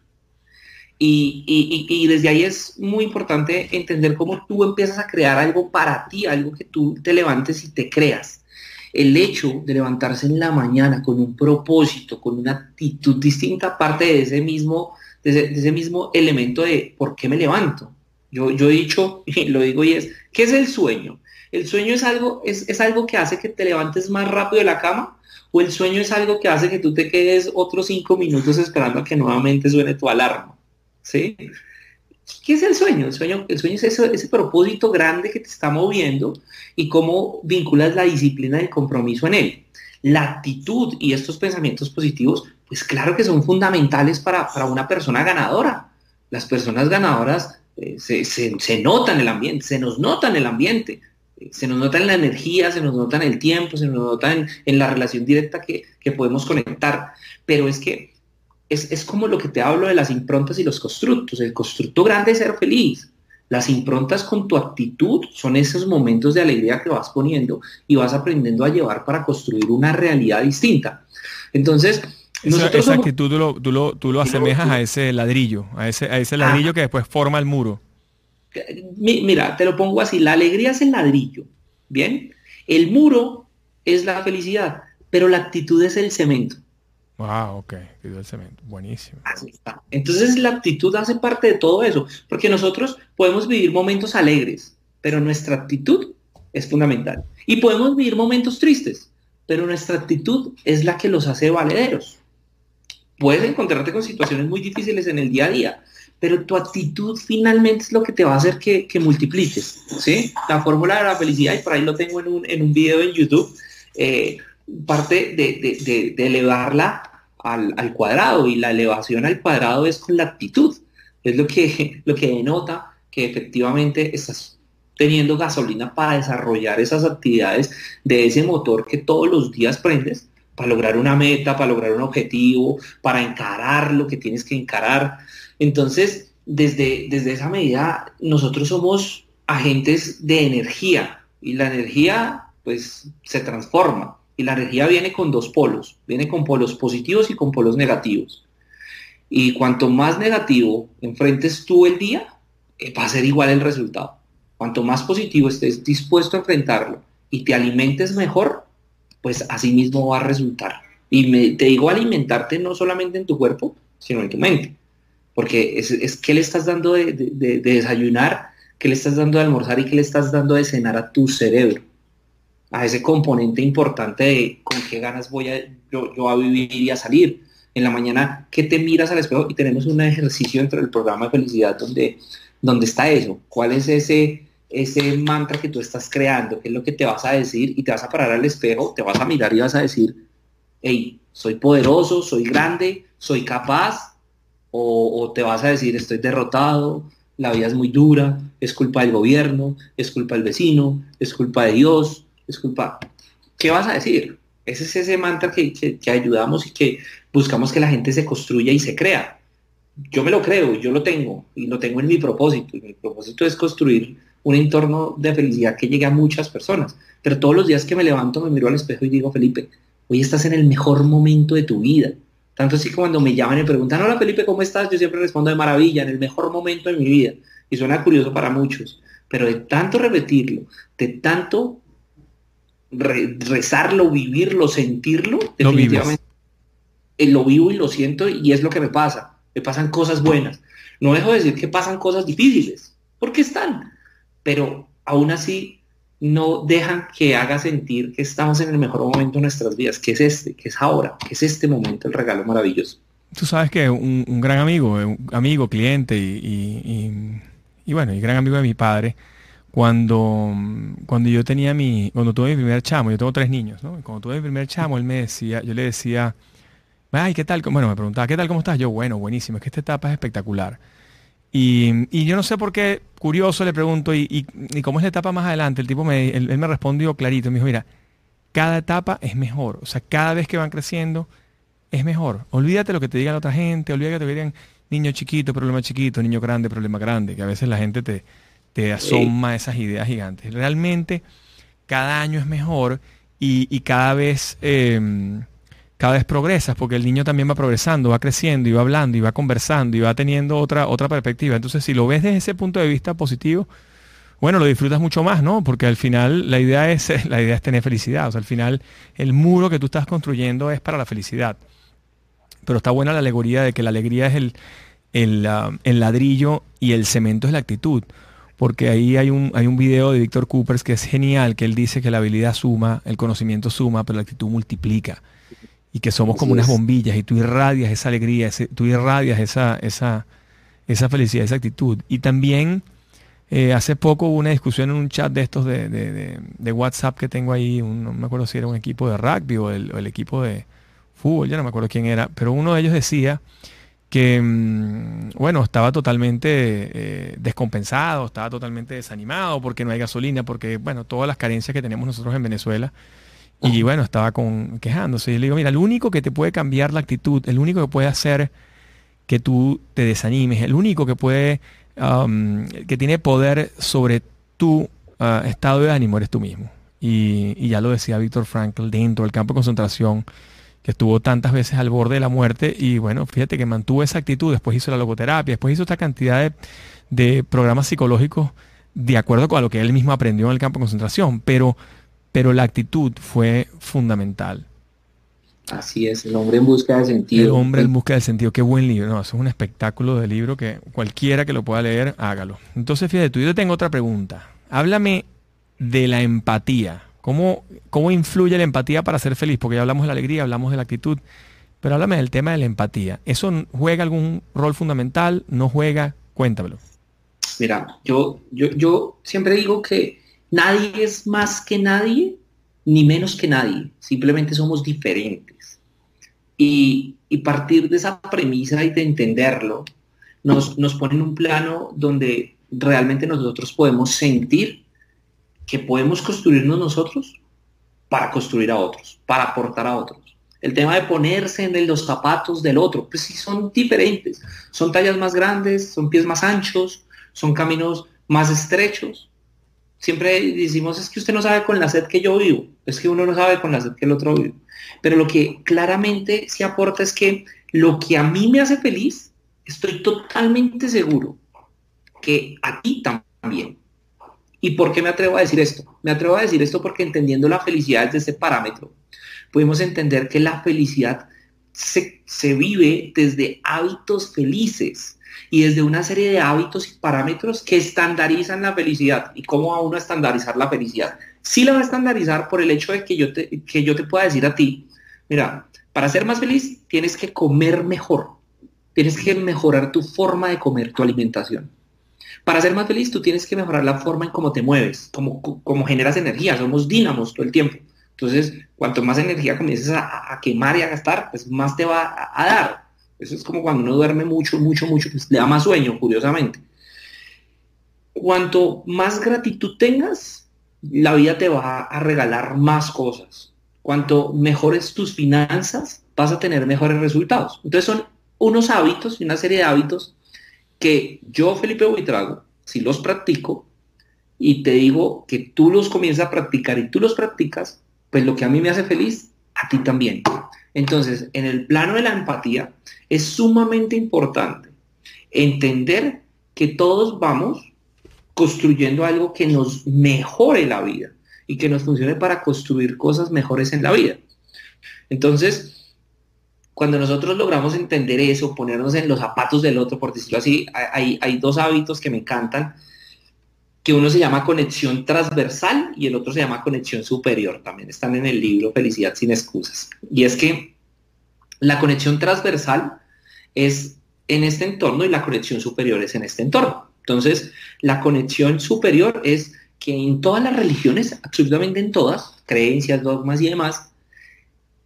Y, desde ahí es muy importante entender cómo tú empiezas a crear algo para ti, algo que tú te levantes y te creas. El hecho de levantarse en la mañana con un propósito, con una actitud distinta, parte de ese mismo, de ese, mismo elemento de por qué me levanto. Yo, yo he dicho, y lo digo y es, ¿qué es el sueño? El sueño es algo, es, es algo que hace que te levantes más rápido de la cama o el sueño es algo que hace que tú te quedes otros cinco minutos esperando a que nuevamente suene tu alarma. ¿Sí? ¿Qué es el sueño? El sueño, el sueño es ese, propósito grande que te está moviendo y cómo vinculas la disciplina y el compromiso en él. La actitud y estos pensamientos positivos, pues claro que son fundamentales para, una persona ganadora. Las personas ganadoras eh, se, se, notan en el ambiente, se nos nota en el ambiente se nos nota en la energía, se nos nota en el tiempo, se nos nota en, la relación directa que, podemos conectar. Pero es que es, como lo que te hablo de las improntas y los constructos. El constructo grande es ser feliz. Las improntas con tu actitud son esos momentos de alegría que vas poniendo y vas aprendiendo a llevar para construir una realidad distinta. Entonces, esa, actitud tú lo, asemejas a ese ladrillo, a ese, a ese ladrillo ah. que después forma el muro. Mira, te lo pongo así, la alegría es el ladrillo, ¿bien? El muro es la felicidad, pero la actitud es el cemento. Wow, ok, el cemento, buenísimo. Entonces la actitud hace parte de todo eso, porque nosotros podemos vivir momentos alegres, pero nuestra actitud es fundamental. Y podemos vivir momentos tristes, pero nuestra actitud es la que los hace valederos. Puedes encontrarte con situaciones muy difíciles en el día a día, pero tu actitud finalmente es lo que te va a hacer que, multipliques, ¿sí? La fórmula de la felicidad, y por ahí lo tengo en un, en video en YouTube, eh, parte de, elevarla al, cuadrado, y la elevación al cuadrado es con la actitud, es lo que, lo que denota que efectivamente estás teniendo gasolina para desarrollar esas actividades de ese motor que todos los días prendes para lograr una meta, para lograr un objetivo, para encarar lo que tienes que encarar. Entonces, desde, desde esa medida, nosotros somos agentes de energía y la energía pues se transforma y la energía viene con dos polos, viene con polos positivos y con polos negativos. Y cuanto más negativo enfrentes tú el día, eh, va a ser igual el resultado. Cuanto más positivo estés dispuesto a enfrentarlo y te alimentes mejor, pues así mismo va a resultar. Y te digo alimentarte no solamente en tu cuerpo, sino en tu mente. Porque es, es qué le estás dando de, desayunar, qué le estás dando de almorzar y qué le estás dando de cenar a tu cerebro. A ese componente importante de con qué ganas voy a, yo, a vivir y a salir. En la mañana, ¿qué te miras al espejo? Y tenemos un ejercicio dentro del programa de felicidad donde, donde está eso. ¿Cuál es ese, ese mantra que tú estás creando? ¿Qué es lo que te vas a decir? Y te vas a parar al espejo, te vas a mirar y vas a decir, hey, soy poderoso, soy grande, soy capaz, o, te vas a decir estoy derrotado, la vida es muy dura, es culpa del gobierno, es culpa del vecino, es culpa de Dios, es culpa... ¿Qué vas a decir? Ese es ese mantra que, que, ayudamos y que buscamos que la gente se construya y se crea. Yo me lo creo, yo lo tengo y lo tengo en mi propósito. Y mi propósito es construir un entorno de felicidad que llegue a muchas personas. Pero todos los días que me levanto me miro al espejo y digo, Felipe, hoy estás en el mejor momento de tu vida. Tanto así que cuando me llaman y preguntan, hola Felipe, ¿cómo estás? Yo siempre respondo de maravilla, en el mejor momento de mi vida. Y suena curioso para muchos, pero de tanto repetirlo, de tanto rezarlo, vivirlo, sentirlo, definitivamente eh, lo vivo y lo siento y es lo que me pasa. Me pasan cosas buenas. No dejo de decir que pasan cosas difíciles, porque están, pero aún así no dejan que haga sentir que estamos en el mejor momento de nuestras vidas, que es este, que es ahora, que es este momento, el regalo maravilloso. Tú sabes que un, gran amigo, un amigo, cliente y, y, bueno, y gran amigo de mi padre, cuando, cuando yo tenía mi, cuando tuve mi primer chamo, yo tengo tres niños, ¿no? Cuando tuve mi primer chamo, él me decía, yo le decía, ay, ¿qué tal? Bueno, me preguntaba, ¿qué tal? ¿Cómo estás? Yo, bueno, buenísimo, es que esta etapa es espectacular. Y, yo no sé por qué, curioso le pregunto, y, y, cómo es la etapa más adelante, el tipo me, él, me respondió clarito, me dijo, mira, cada etapa es mejor, o sea, cada vez que van creciendo es mejor. Olvídate lo que te diga la otra gente, olvídate que te digan niño chiquito, problema chiquito, niño grande, problema grande, que a veces la gente te, te asoma esas ideas gigantes. Realmente cada año es mejor y, cada vez... Em, cada vez progresas, porque el niño también va progresando, va creciendo y va hablando y va conversando y va teniendo otra, otra perspectiva. Entonces, si lo ves desde ese punto de vista positivo, bueno, lo disfrutas mucho más, ¿no? Porque al final la idea es, la idea es tener felicidad. O sea, al final el muro que tú estás construyendo es para la felicidad. Pero está buena la alegoría de que la alegría es el, el, ah, el ladrillo y el cemento es la actitud. Porque ahí hay un, hay un video de Víctor Coopers que es genial, que él dice que la habilidad suma, el conocimiento suma, pero la actitud multiplica y que somos como unas bombillas y tú irradias esa alegría, tú irradias esa, esa, esa felicidad, esa actitud. Y también eh, hace poco hubo una discusión en un chat de estos de, de, WhatsApp que tengo ahí, no me acuerdo si era un equipo de rugby o el, equipo de fútbol, ya no me acuerdo quién era, pero uno de ellos decía que, mm, bueno, estaba totalmente eh, descompensado, estaba totalmente desanimado porque no hay gasolina, porque, bueno, todas las carencias que tenemos nosotros en Venezuela y bueno, estaba con, quejándose. Y le digo, mira, el único que te puede cambiar la actitud, el único que puede hacer que tú te desanimes, el único que puede, um, que tiene poder sobre tu uh, estado de ánimo eres tú mismo. Y, ya lo decía Víctor Frankl dentro del campo de concentración, que estuvo tantas veces al borde de la muerte y bueno, fíjate que mantuvo esa actitud, después hizo la logoterapia, después hizo esta cantidad de, de programas psicológicos de acuerdo con lo que él mismo aprendió en el campo de concentración, pero pero la actitud fue fundamental. Así es, el hombre en busca de sentido. El hombre en busca del sentido, qué buen libro. No, es un espectáculo de libro que cualquiera que lo pueda leer, hágalo. Entonces, fíjate, tú, yo tengo otra pregunta. Háblame de la empatía. ¿Cómo, ¿Cómo influye la empatía para ser feliz? Porque ya hablamos de la alegría, hablamos de la actitud, pero háblame del tema de la empatía. ¿Eso juega algún rol fundamental? ¿No juega? Cuéntamelo. Mira, yo, yo, yo siempre digo que Nadie es más que nadie, ni menos que nadie. Simplemente somos diferentes. Y, partir de esa premisa y de entenderlo, nos, nos pone en un plano donde realmente nosotros podemos sentir que podemos construirnos nosotros para construir a otros, para aportar a otros. El tema de ponerse en los zapatos del otro, pues sí son diferentes. Son tallas más grandes, son pies más anchos, son caminos más estrechos, siempre decimos es que usted no sabe con la sed que yo vivo, es que uno no sabe con la sed que el otro vive. Pero lo que claramente se aporta es que lo que a mí me hace feliz, estoy totalmente seguro que a ti también. ¿Y por qué me atrevo a decir esto? Me atrevo a decir esto porque entendiendo la felicidad desde este parámetro, podemos entender que la felicidad se, se vive desde hábitos felices y desde una serie de hábitos y parámetros que estandarizan la felicidad. ¿Y cómo va uno estandarizar la felicidad? Sí la va a estandarizar por el hecho de que yo que yo te pueda decir a ti, mira, para ser más feliz tienes que comer mejor, tienes que mejorar tu forma de comer, tu alimentación. Para ser más feliz tú tienes que mejorar la forma en cómo te mueves, cómo, cómo generas energía, somos dínamos todo el tiempo. Entonces, cuanto más energía comiences a, quemar y a gastar, pues más te va a dar. Eso es como cuando uno duerme mucho, mucho, mucho, pues le da más sueño, curiosamente. Cuanto más gratitud tengas, la vida te va a regalar más cosas. Cuanto mejores tus finanzas, vas a tener mejores resultados. Entonces son unos hábitos y una serie de hábitos que yo, Felipe Buitrago, si los practico, y te digo que tú los comienzas a practicar y tú los practicas, pues lo que a mí me hace feliz, a ti también. Entonces, en el plano de la empatía, es sumamente importante entender que todos vamos construyendo algo que nos mejore la vida y que nos funcione para construir cosas mejores en la vida. Entonces, cuando nosotros logramos entender eso, ponernos en los zapatos del otro, por decirlo así, hay, dos hábitos que me encantan, que uno se llama conexión transversal y el otro se llama conexión superior. También están en el libro Felicidad sin excusas. Y es que la conexión transversal es en este entorno y la conexión superior es en este entorno. Entonces, la conexión superior es que en todas las religiones, absolutamente en todas, creencias, dogmas y demás,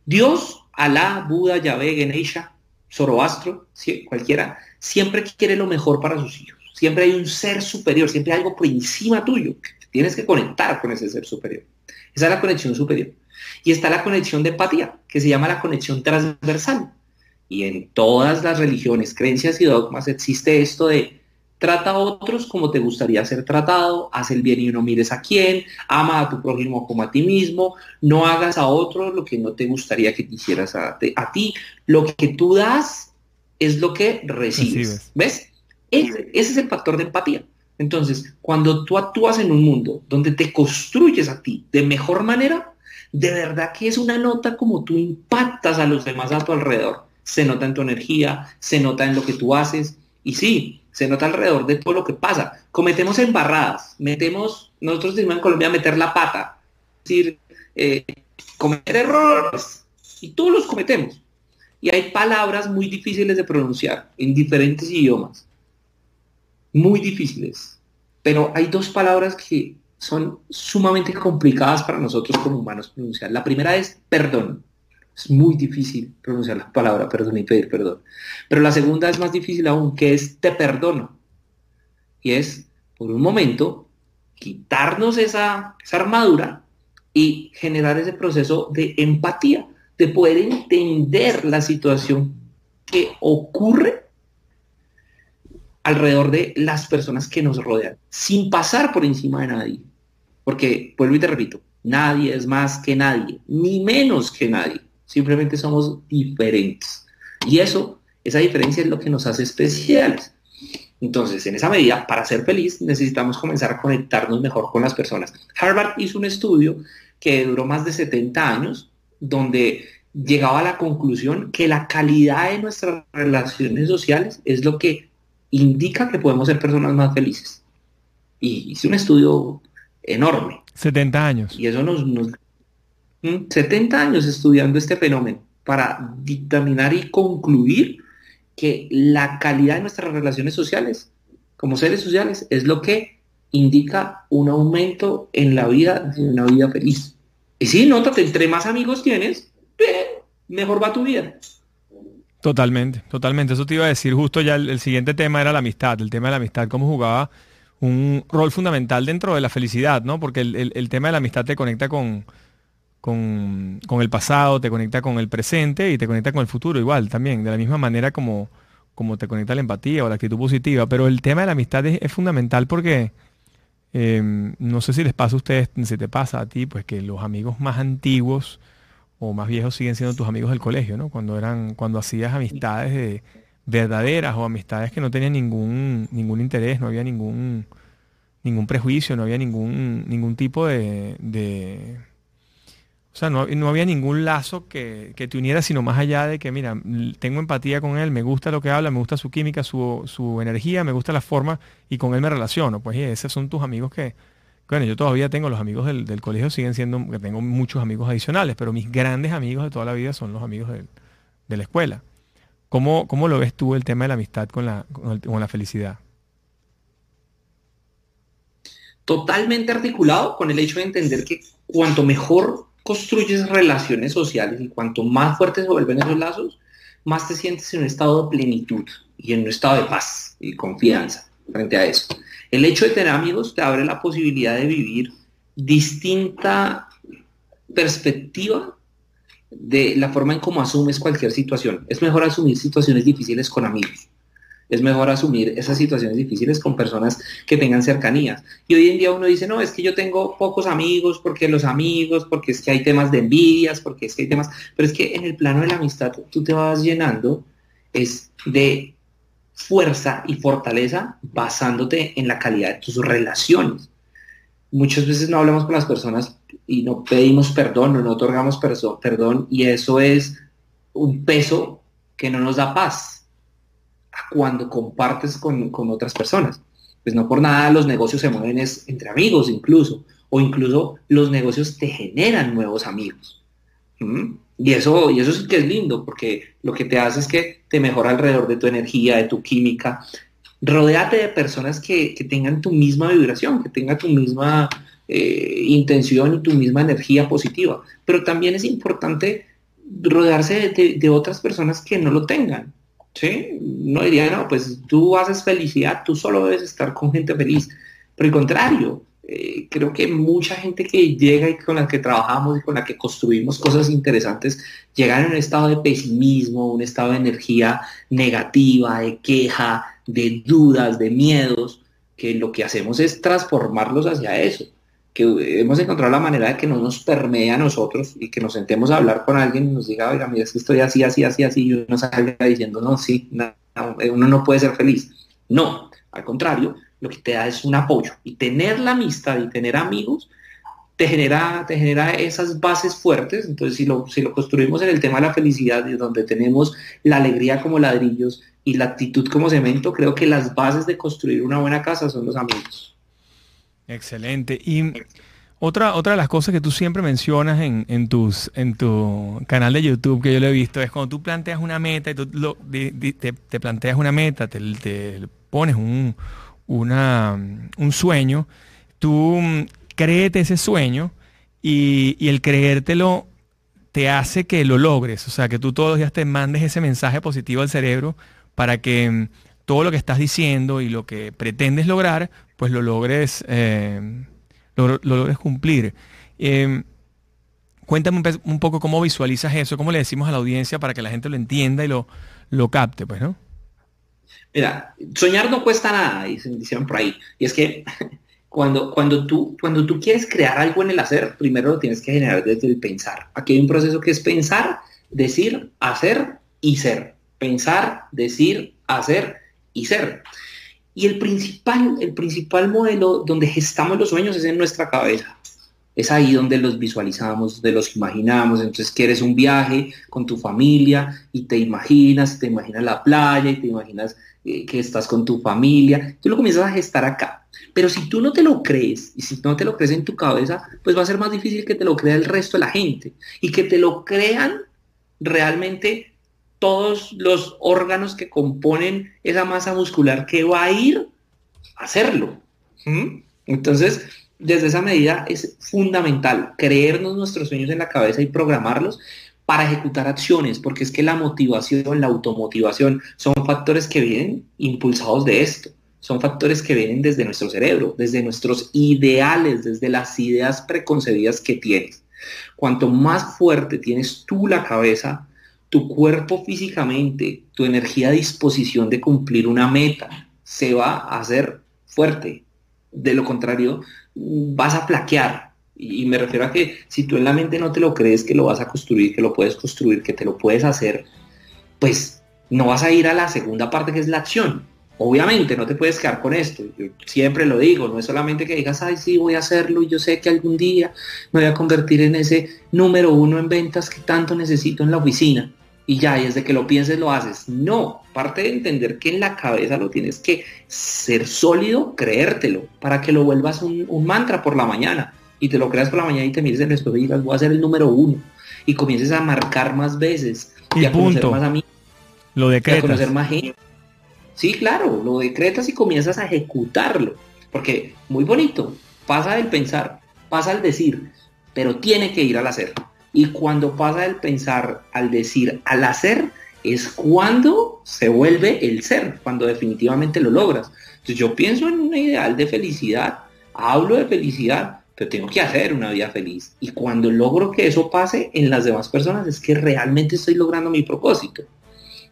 Dios, Alá, Buda, Yahvé, Ganesha, Zoroastro, cualquiera, siempre quiere lo mejor para sus hijos. Siempre hay un ser superior, siempre hay algo por encima tuyo. Tienes que conectar con ese ser superior. Esa es la conexión superior. Y está la conexión de empatía, que se llama la conexión transversal. Y en todas las religiones, creencias y dogmas existe esto de trata a otros como te gustaría ser tratado, haz el bien y no mires a quién, ama a tu prójimo como a ti mismo, no hagas a otros lo que no te gustaría que te hicieras a, a ti. Lo que tú das es lo que recibes. ¿Ves? Ese, es el factor de empatía. Entonces, cuando tú actúas en un mundo donde te construyes a ti de mejor manera, de verdad que es una nota como tú impactas a los demás a tu alrededor. Se nota en tu energía, se nota en lo que tú haces y sí, se nota alrededor de todo lo que pasa. Cometemos embarradas, metemos, nosotros decimos en Colombia meter la pata, es decir, eh, cometer errores y todos los cometemos. Y hay palabras muy difíciles de pronunciar en diferentes idiomas muy difíciles, pero hay dos palabras que son sumamente complicadas para nosotros como humanos pronunciar. La primera es perdón. Es muy difícil pronunciar la palabra perdón y pedir perdón. Pero la segunda es más difícil aún, que es te perdono. Y es, por un momento, quitarnos esa, esa armadura y generar ese proceso de empatía, de poder entender la situación que ocurre alrededor de las personas que nos rodean, sin pasar por encima de nadie. Porque, vuelvo y te repito, nadie es más que nadie, ni menos que nadie. Simplemente somos diferentes. Y eso, esa diferencia es lo que nos hace especiales. Entonces, en esa medida, para ser feliz, necesitamos comenzar a conectarnos mejor con las personas. Harvard hizo un estudio que duró más de 70 años, donde llegaba a la conclusión que la calidad de nuestras relaciones sociales es lo que indica que podemos ser personas más felices. Y hice un estudio enorme. 70 años. Y eso nos, 70 años estudiando este fenómeno para dictaminar y concluir que la calidad de nuestras relaciones sociales, como seres sociales, es lo que indica un aumento en la vida de una vida feliz. Y sí, nótate, entre más amigos tienes, mejor va tu vida. Totalmente, totalmente. Eso te iba a decir justo ya el, siguiente tema era la amistad, el tema de la amistad, cómo jugaba un rol fundamental dentro de la felicidad, ¿no? Porque el, tema de la amistad te conecta con, con, el pasado, te conecta con el presente y te conecta con el futuro igual también, de la misma manera como, como te conecta la empatía o la actitud positiva. Pero el tema de la amistad es, fundamental porque em, no sé si les pasa a ustedes, si te pasa a ti, pues que los amigos más antiguos o más viejos siguen siendo tus amigos del colegio, ¿no? Cuando eran, cuando hacías amistades de, verdaderas o amistades que no tenían ningún, ningún interés, no había ningún, ningún prejuicio, no había ningún, ningún tipo de, o sea, no, había ningún lazo que, te uniera, sino más allá de que, mira, tengo empatía con él, me gusta lo que habla, me gusta su química, su, su energía, me gusta la forma y con él me relaciono. Pues esos son tus amigos que, bueno, yo todavía tengo los amigos del, colegio, siguen siendo, que tengo muchos amigos adicionales, pero mis grandes amigos de toda la vida son los amigos de la escuela. ¿Cómo, ¿Cómo, lo ves tú el tema de la amistad con la, con, la felicidad? Totalmente articulado con el hecho de entender que cuanto mejor construyes relaciones sociales y cuanto más fuertes se vuelven esos lazos, más te sientes en un estado de plenitud y en un estado de paz y confianza frente a eso. El hecho de tener amigos te abre la posibilidad de vivir distinta perspectiva de la forma en cómo asumes cualquier situación. Es mejor asumir situaciones difíciles con amigos. Es mejor asumir esas situaciones difíciles con personas que tengan cercanías. Y hoy en día uno dice, no, es que yo tengo pocos amigos, porque los amigos, porque es que hay temas de envidias, porque es que hay temas, pero es que en el plano de la amistad tú te vas llenando es de fuerza y fortaleza basándote en la calidad de tus relaciones. Muchas veces no hablamos con las personas y no pedimos perdón o no otorgamos perdón y eso es un peso que no nos da paz cuando compartes con, otras personas. Pues no por nada los negocios se mueven entre amigos incluso, o incluso los negocios te generan nuevos amigos. Y eso, y eso sí que es lindo, porque lo que te hace es que te mejora alrededor de tu energía, de tu química. Rodéate de personas que, tengan tu misma vibración, que tengan tu misma eh, intención y tu misma energía positiva. Pero también es importante rodearse de, otras personas que no lo tengan. ¿Sí? No diría, no, pues tú haces felicidad, tú solo debes estar con gente feliz. Por el contrario, eh, creo que mucha gente que llega y con la que trabajamos y con la que construimos cosas interesantes, llegan en un estado de pesimismo, un estado de energía negativa, de queja, de dudas, de miedos, que lo que hacemos es transformarlos hacia eso que hemos encontrado la manera de que no nos permee a nosotros y que nos sentemos a hablar con alguien y nos diga, oiga, mira, es que estoy así, así, así, así, y uno salga diciendo, no, sí, uno no puede ser feliz. No, al contrario, lo que te da es un apoyo. Y tener la amistad y tener amigos te genera, te genera esas bases fuertes. Entonces, si lo, si lo construimos en el tema de la felicidad, donde tenemos la alegría como ladrillos y la actitud como cemento, creo que las bases de construir una buena casa son los amigos. Excelente. Y otra, otra de las cosas que tú siempre mencionas en, tus, en tu canal de YouTube que yo lo he visto es cuando tú planteas una meta y tú te, planteas una meta, te, pones un, un sueño, tú créete ese sueño y, y el creértelo te hace que lo logres. O sea, que tú todos los días te mandes ese mensaje positivo al cerebro para que todo lo que estás diciendo y lo que pretendes lograr, pues lo logres, eh, lo, logres cumplir. Em, cuéntame un, poco cómo visualizas eso, cómo le decimos a la audiencia para que la gente lo entienda y lo, lo capte, pues, ¿no? Mira, soñar no cuesta nada, dicen, dicen por ahí. Y es que cuando, cuando, tú, cuando tú quieres crear algo en el hacer, primero lo tienes que generar desde el pensar. Aquí hay un proceso que es pensar, decir, hacer y ser. Pensar, decir, hacer y ser. Y el principal, el principal modelo donde gestamos los sueños es en nuestra cabeza. Es ahí donde los visualizamos, donde los imaginamos. Entonces quieres un viaje con tu familia y te imaginas, te imaginas la playa y te imaginas eh, que estás con tu familia. Tú lo comienzas a gestar acá. Pero si tú no te lo crees y si no te lo crees en tu cabeza, pues va a ser más difícil que te lo crea el resto de la gente y que te lo crean realmente todos los órganos que componen esa masa muscular que va a ir a hacerlo. ¿Mm? Entonces, desde esa medida es fundamental creernos nuestros sueños en la cabeza y programarlos para ejecutar acciones, porque es que la motivación, la automotivación son factores que vienen impulsados de esto, son factores que vienen desde nuestro cerebro, desde nuestros ideales, desde las ideas preconcebidas que tienes. Cuanto más fuerte tienes tú la cabeza, tu cuerpo físicamente, tu energía a disposición de cumplir una meta se va a hacer fuerte. De lo contrario, vas a plaquear. Y me refiero a que si tú en la mente no te lo crees que lo vas a construir, que lo puedes construir, que te lo puedes hacer, pues no vas a ir a la segunda parte que es la acción. Obviamente no te puedes quedar con esto, yo siempre lo digo, no es solamente que digas, ay, sí, voy a hacerlo y yo sé que algún día me voy a convertir en ese número uno en ventas que tanto necesito en la oficina y ya, y desde que lo pienses lo haces. No, parte de entender que en la cabeza lo tienes que ser sólido, creértelo, para que lo vuelvas un, mantra por la mañana y te lo creas por la mañana y te mires en el espejo y digas, voy a ser el número uno y comiences a marcar más veces y, a conocer más a mí. Lo decretas. a conocer más gente. Sí, claro, lo decretas y comienzas a ejecutarlo, porque muy bonito, pasa del pensar, pasa al decir, pero tiene que ir al hacer. Y cuando pasa del pensar al decir, al hacer, es cuando se vuelve el ser, cuando definitivamente lo logras. Entonces yo pienso en un ideal de felicidad, hablo de felicidad, pero tengo que hacer una vida feliz. Y cuando logro que eso pase en las demás personas es que realmente estoy logrando mi propósito.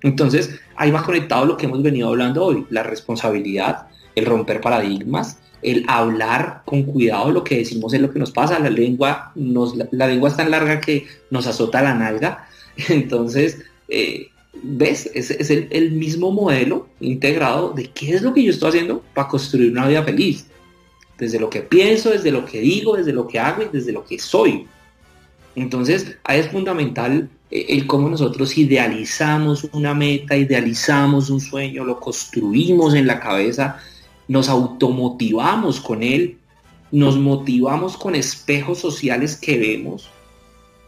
Entonces, ahí va conectado lo que hemos venido hablando hoy, la responsabilidad, el romper paradigmas, el hablar con cuidado lo que decimos es lo que nos pasa. La lengua, nos, la, lengua es tan larga que nos azota la nalga. Entonces, eh, ¿ves? Es, el, el, mismo modelo integrado de qué es lo que yo estoy haciendo para construir una vida feliz. Desde lo que pienso, desde lo que digo, desde lo que hago y desde lo que soy. Entonces, ahí es fundamental eh, el cómo nosotros idealizamos una meta, idealizamos un sueño, lo construimos en la cabeza, nos automotivamos con él, nos motivamos con espejos sociales que vemos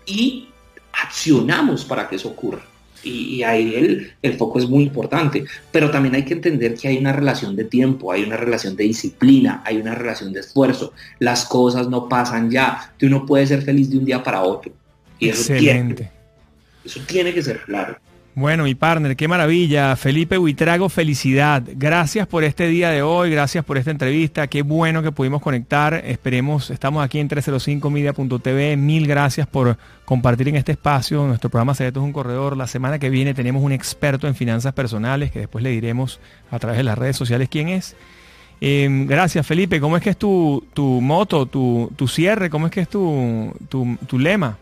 y accionamos para que eso ocurra. Y, ahí el, el, foco es muy importante. Pero también hay que entender que hay una relación de tiempo, hay una relación de disciplina, hay una relación de esfuerzo. Las cosas no pasan ya. Tú no puedes ser feliz de un día para otro. Y Excelente. eso tiene que ser claro. Bueno, mi partner, qué maravilla. Felipe Huitrago, felicidad. Gracias por este día de hoy, gracias por esta entrevista. Qué bueno que pudimos conectar. Esperemos, estamos aquí en 305media.tv. Mil gracias por compartir en este espacio nuestro programa Secretos un Corredor. La semana que viene tenemos un experto en finanzas personales que después le diremos a través de las redes sociales quién es. Em, gracias, Felipe. ¿Cómo es que es tu, tu moto, tu, tu, cierre? ¿Cómo es que es tu, tu, tu lema?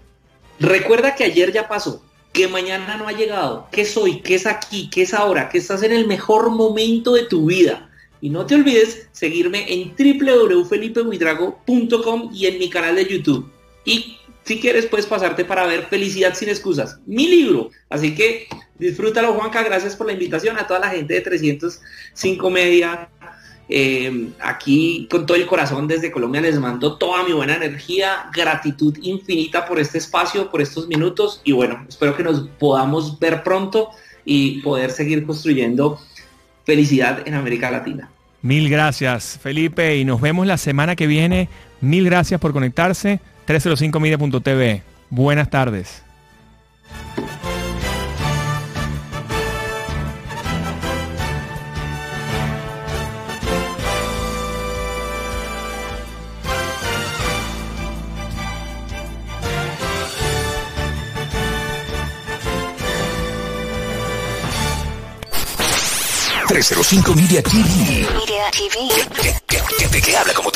Recuerda que ayer ya pasó que mañana no ha llegado, que soy, que es aquí, que es ahora, que estás en el mejor momento de tu vida. Y no te olvides seguirme en www.felipehuidrago.com y en mi canal de YouTube. Y si quieres puedes pasarte para ver Felicidad sin excusas, mi libro. Así que disfrútalo Juanca, gracias por la invitación a toda la gente de 305 Media, eh, aquí con todo el corazón desde Colombia les mando toda mi buena energía, gratitud infinita por este espacio, por estos minutos y bueno, espero que nos podamos ver pronto y poder seguir construyendo felicidad en América Latina. Mil gracias Felipe y nos vemos la semana que viene. Mil gracias por conectarse. 305media.tv. Buenas tardes. 305 Media TV. Media TV. Que, que, que, que habla como tú.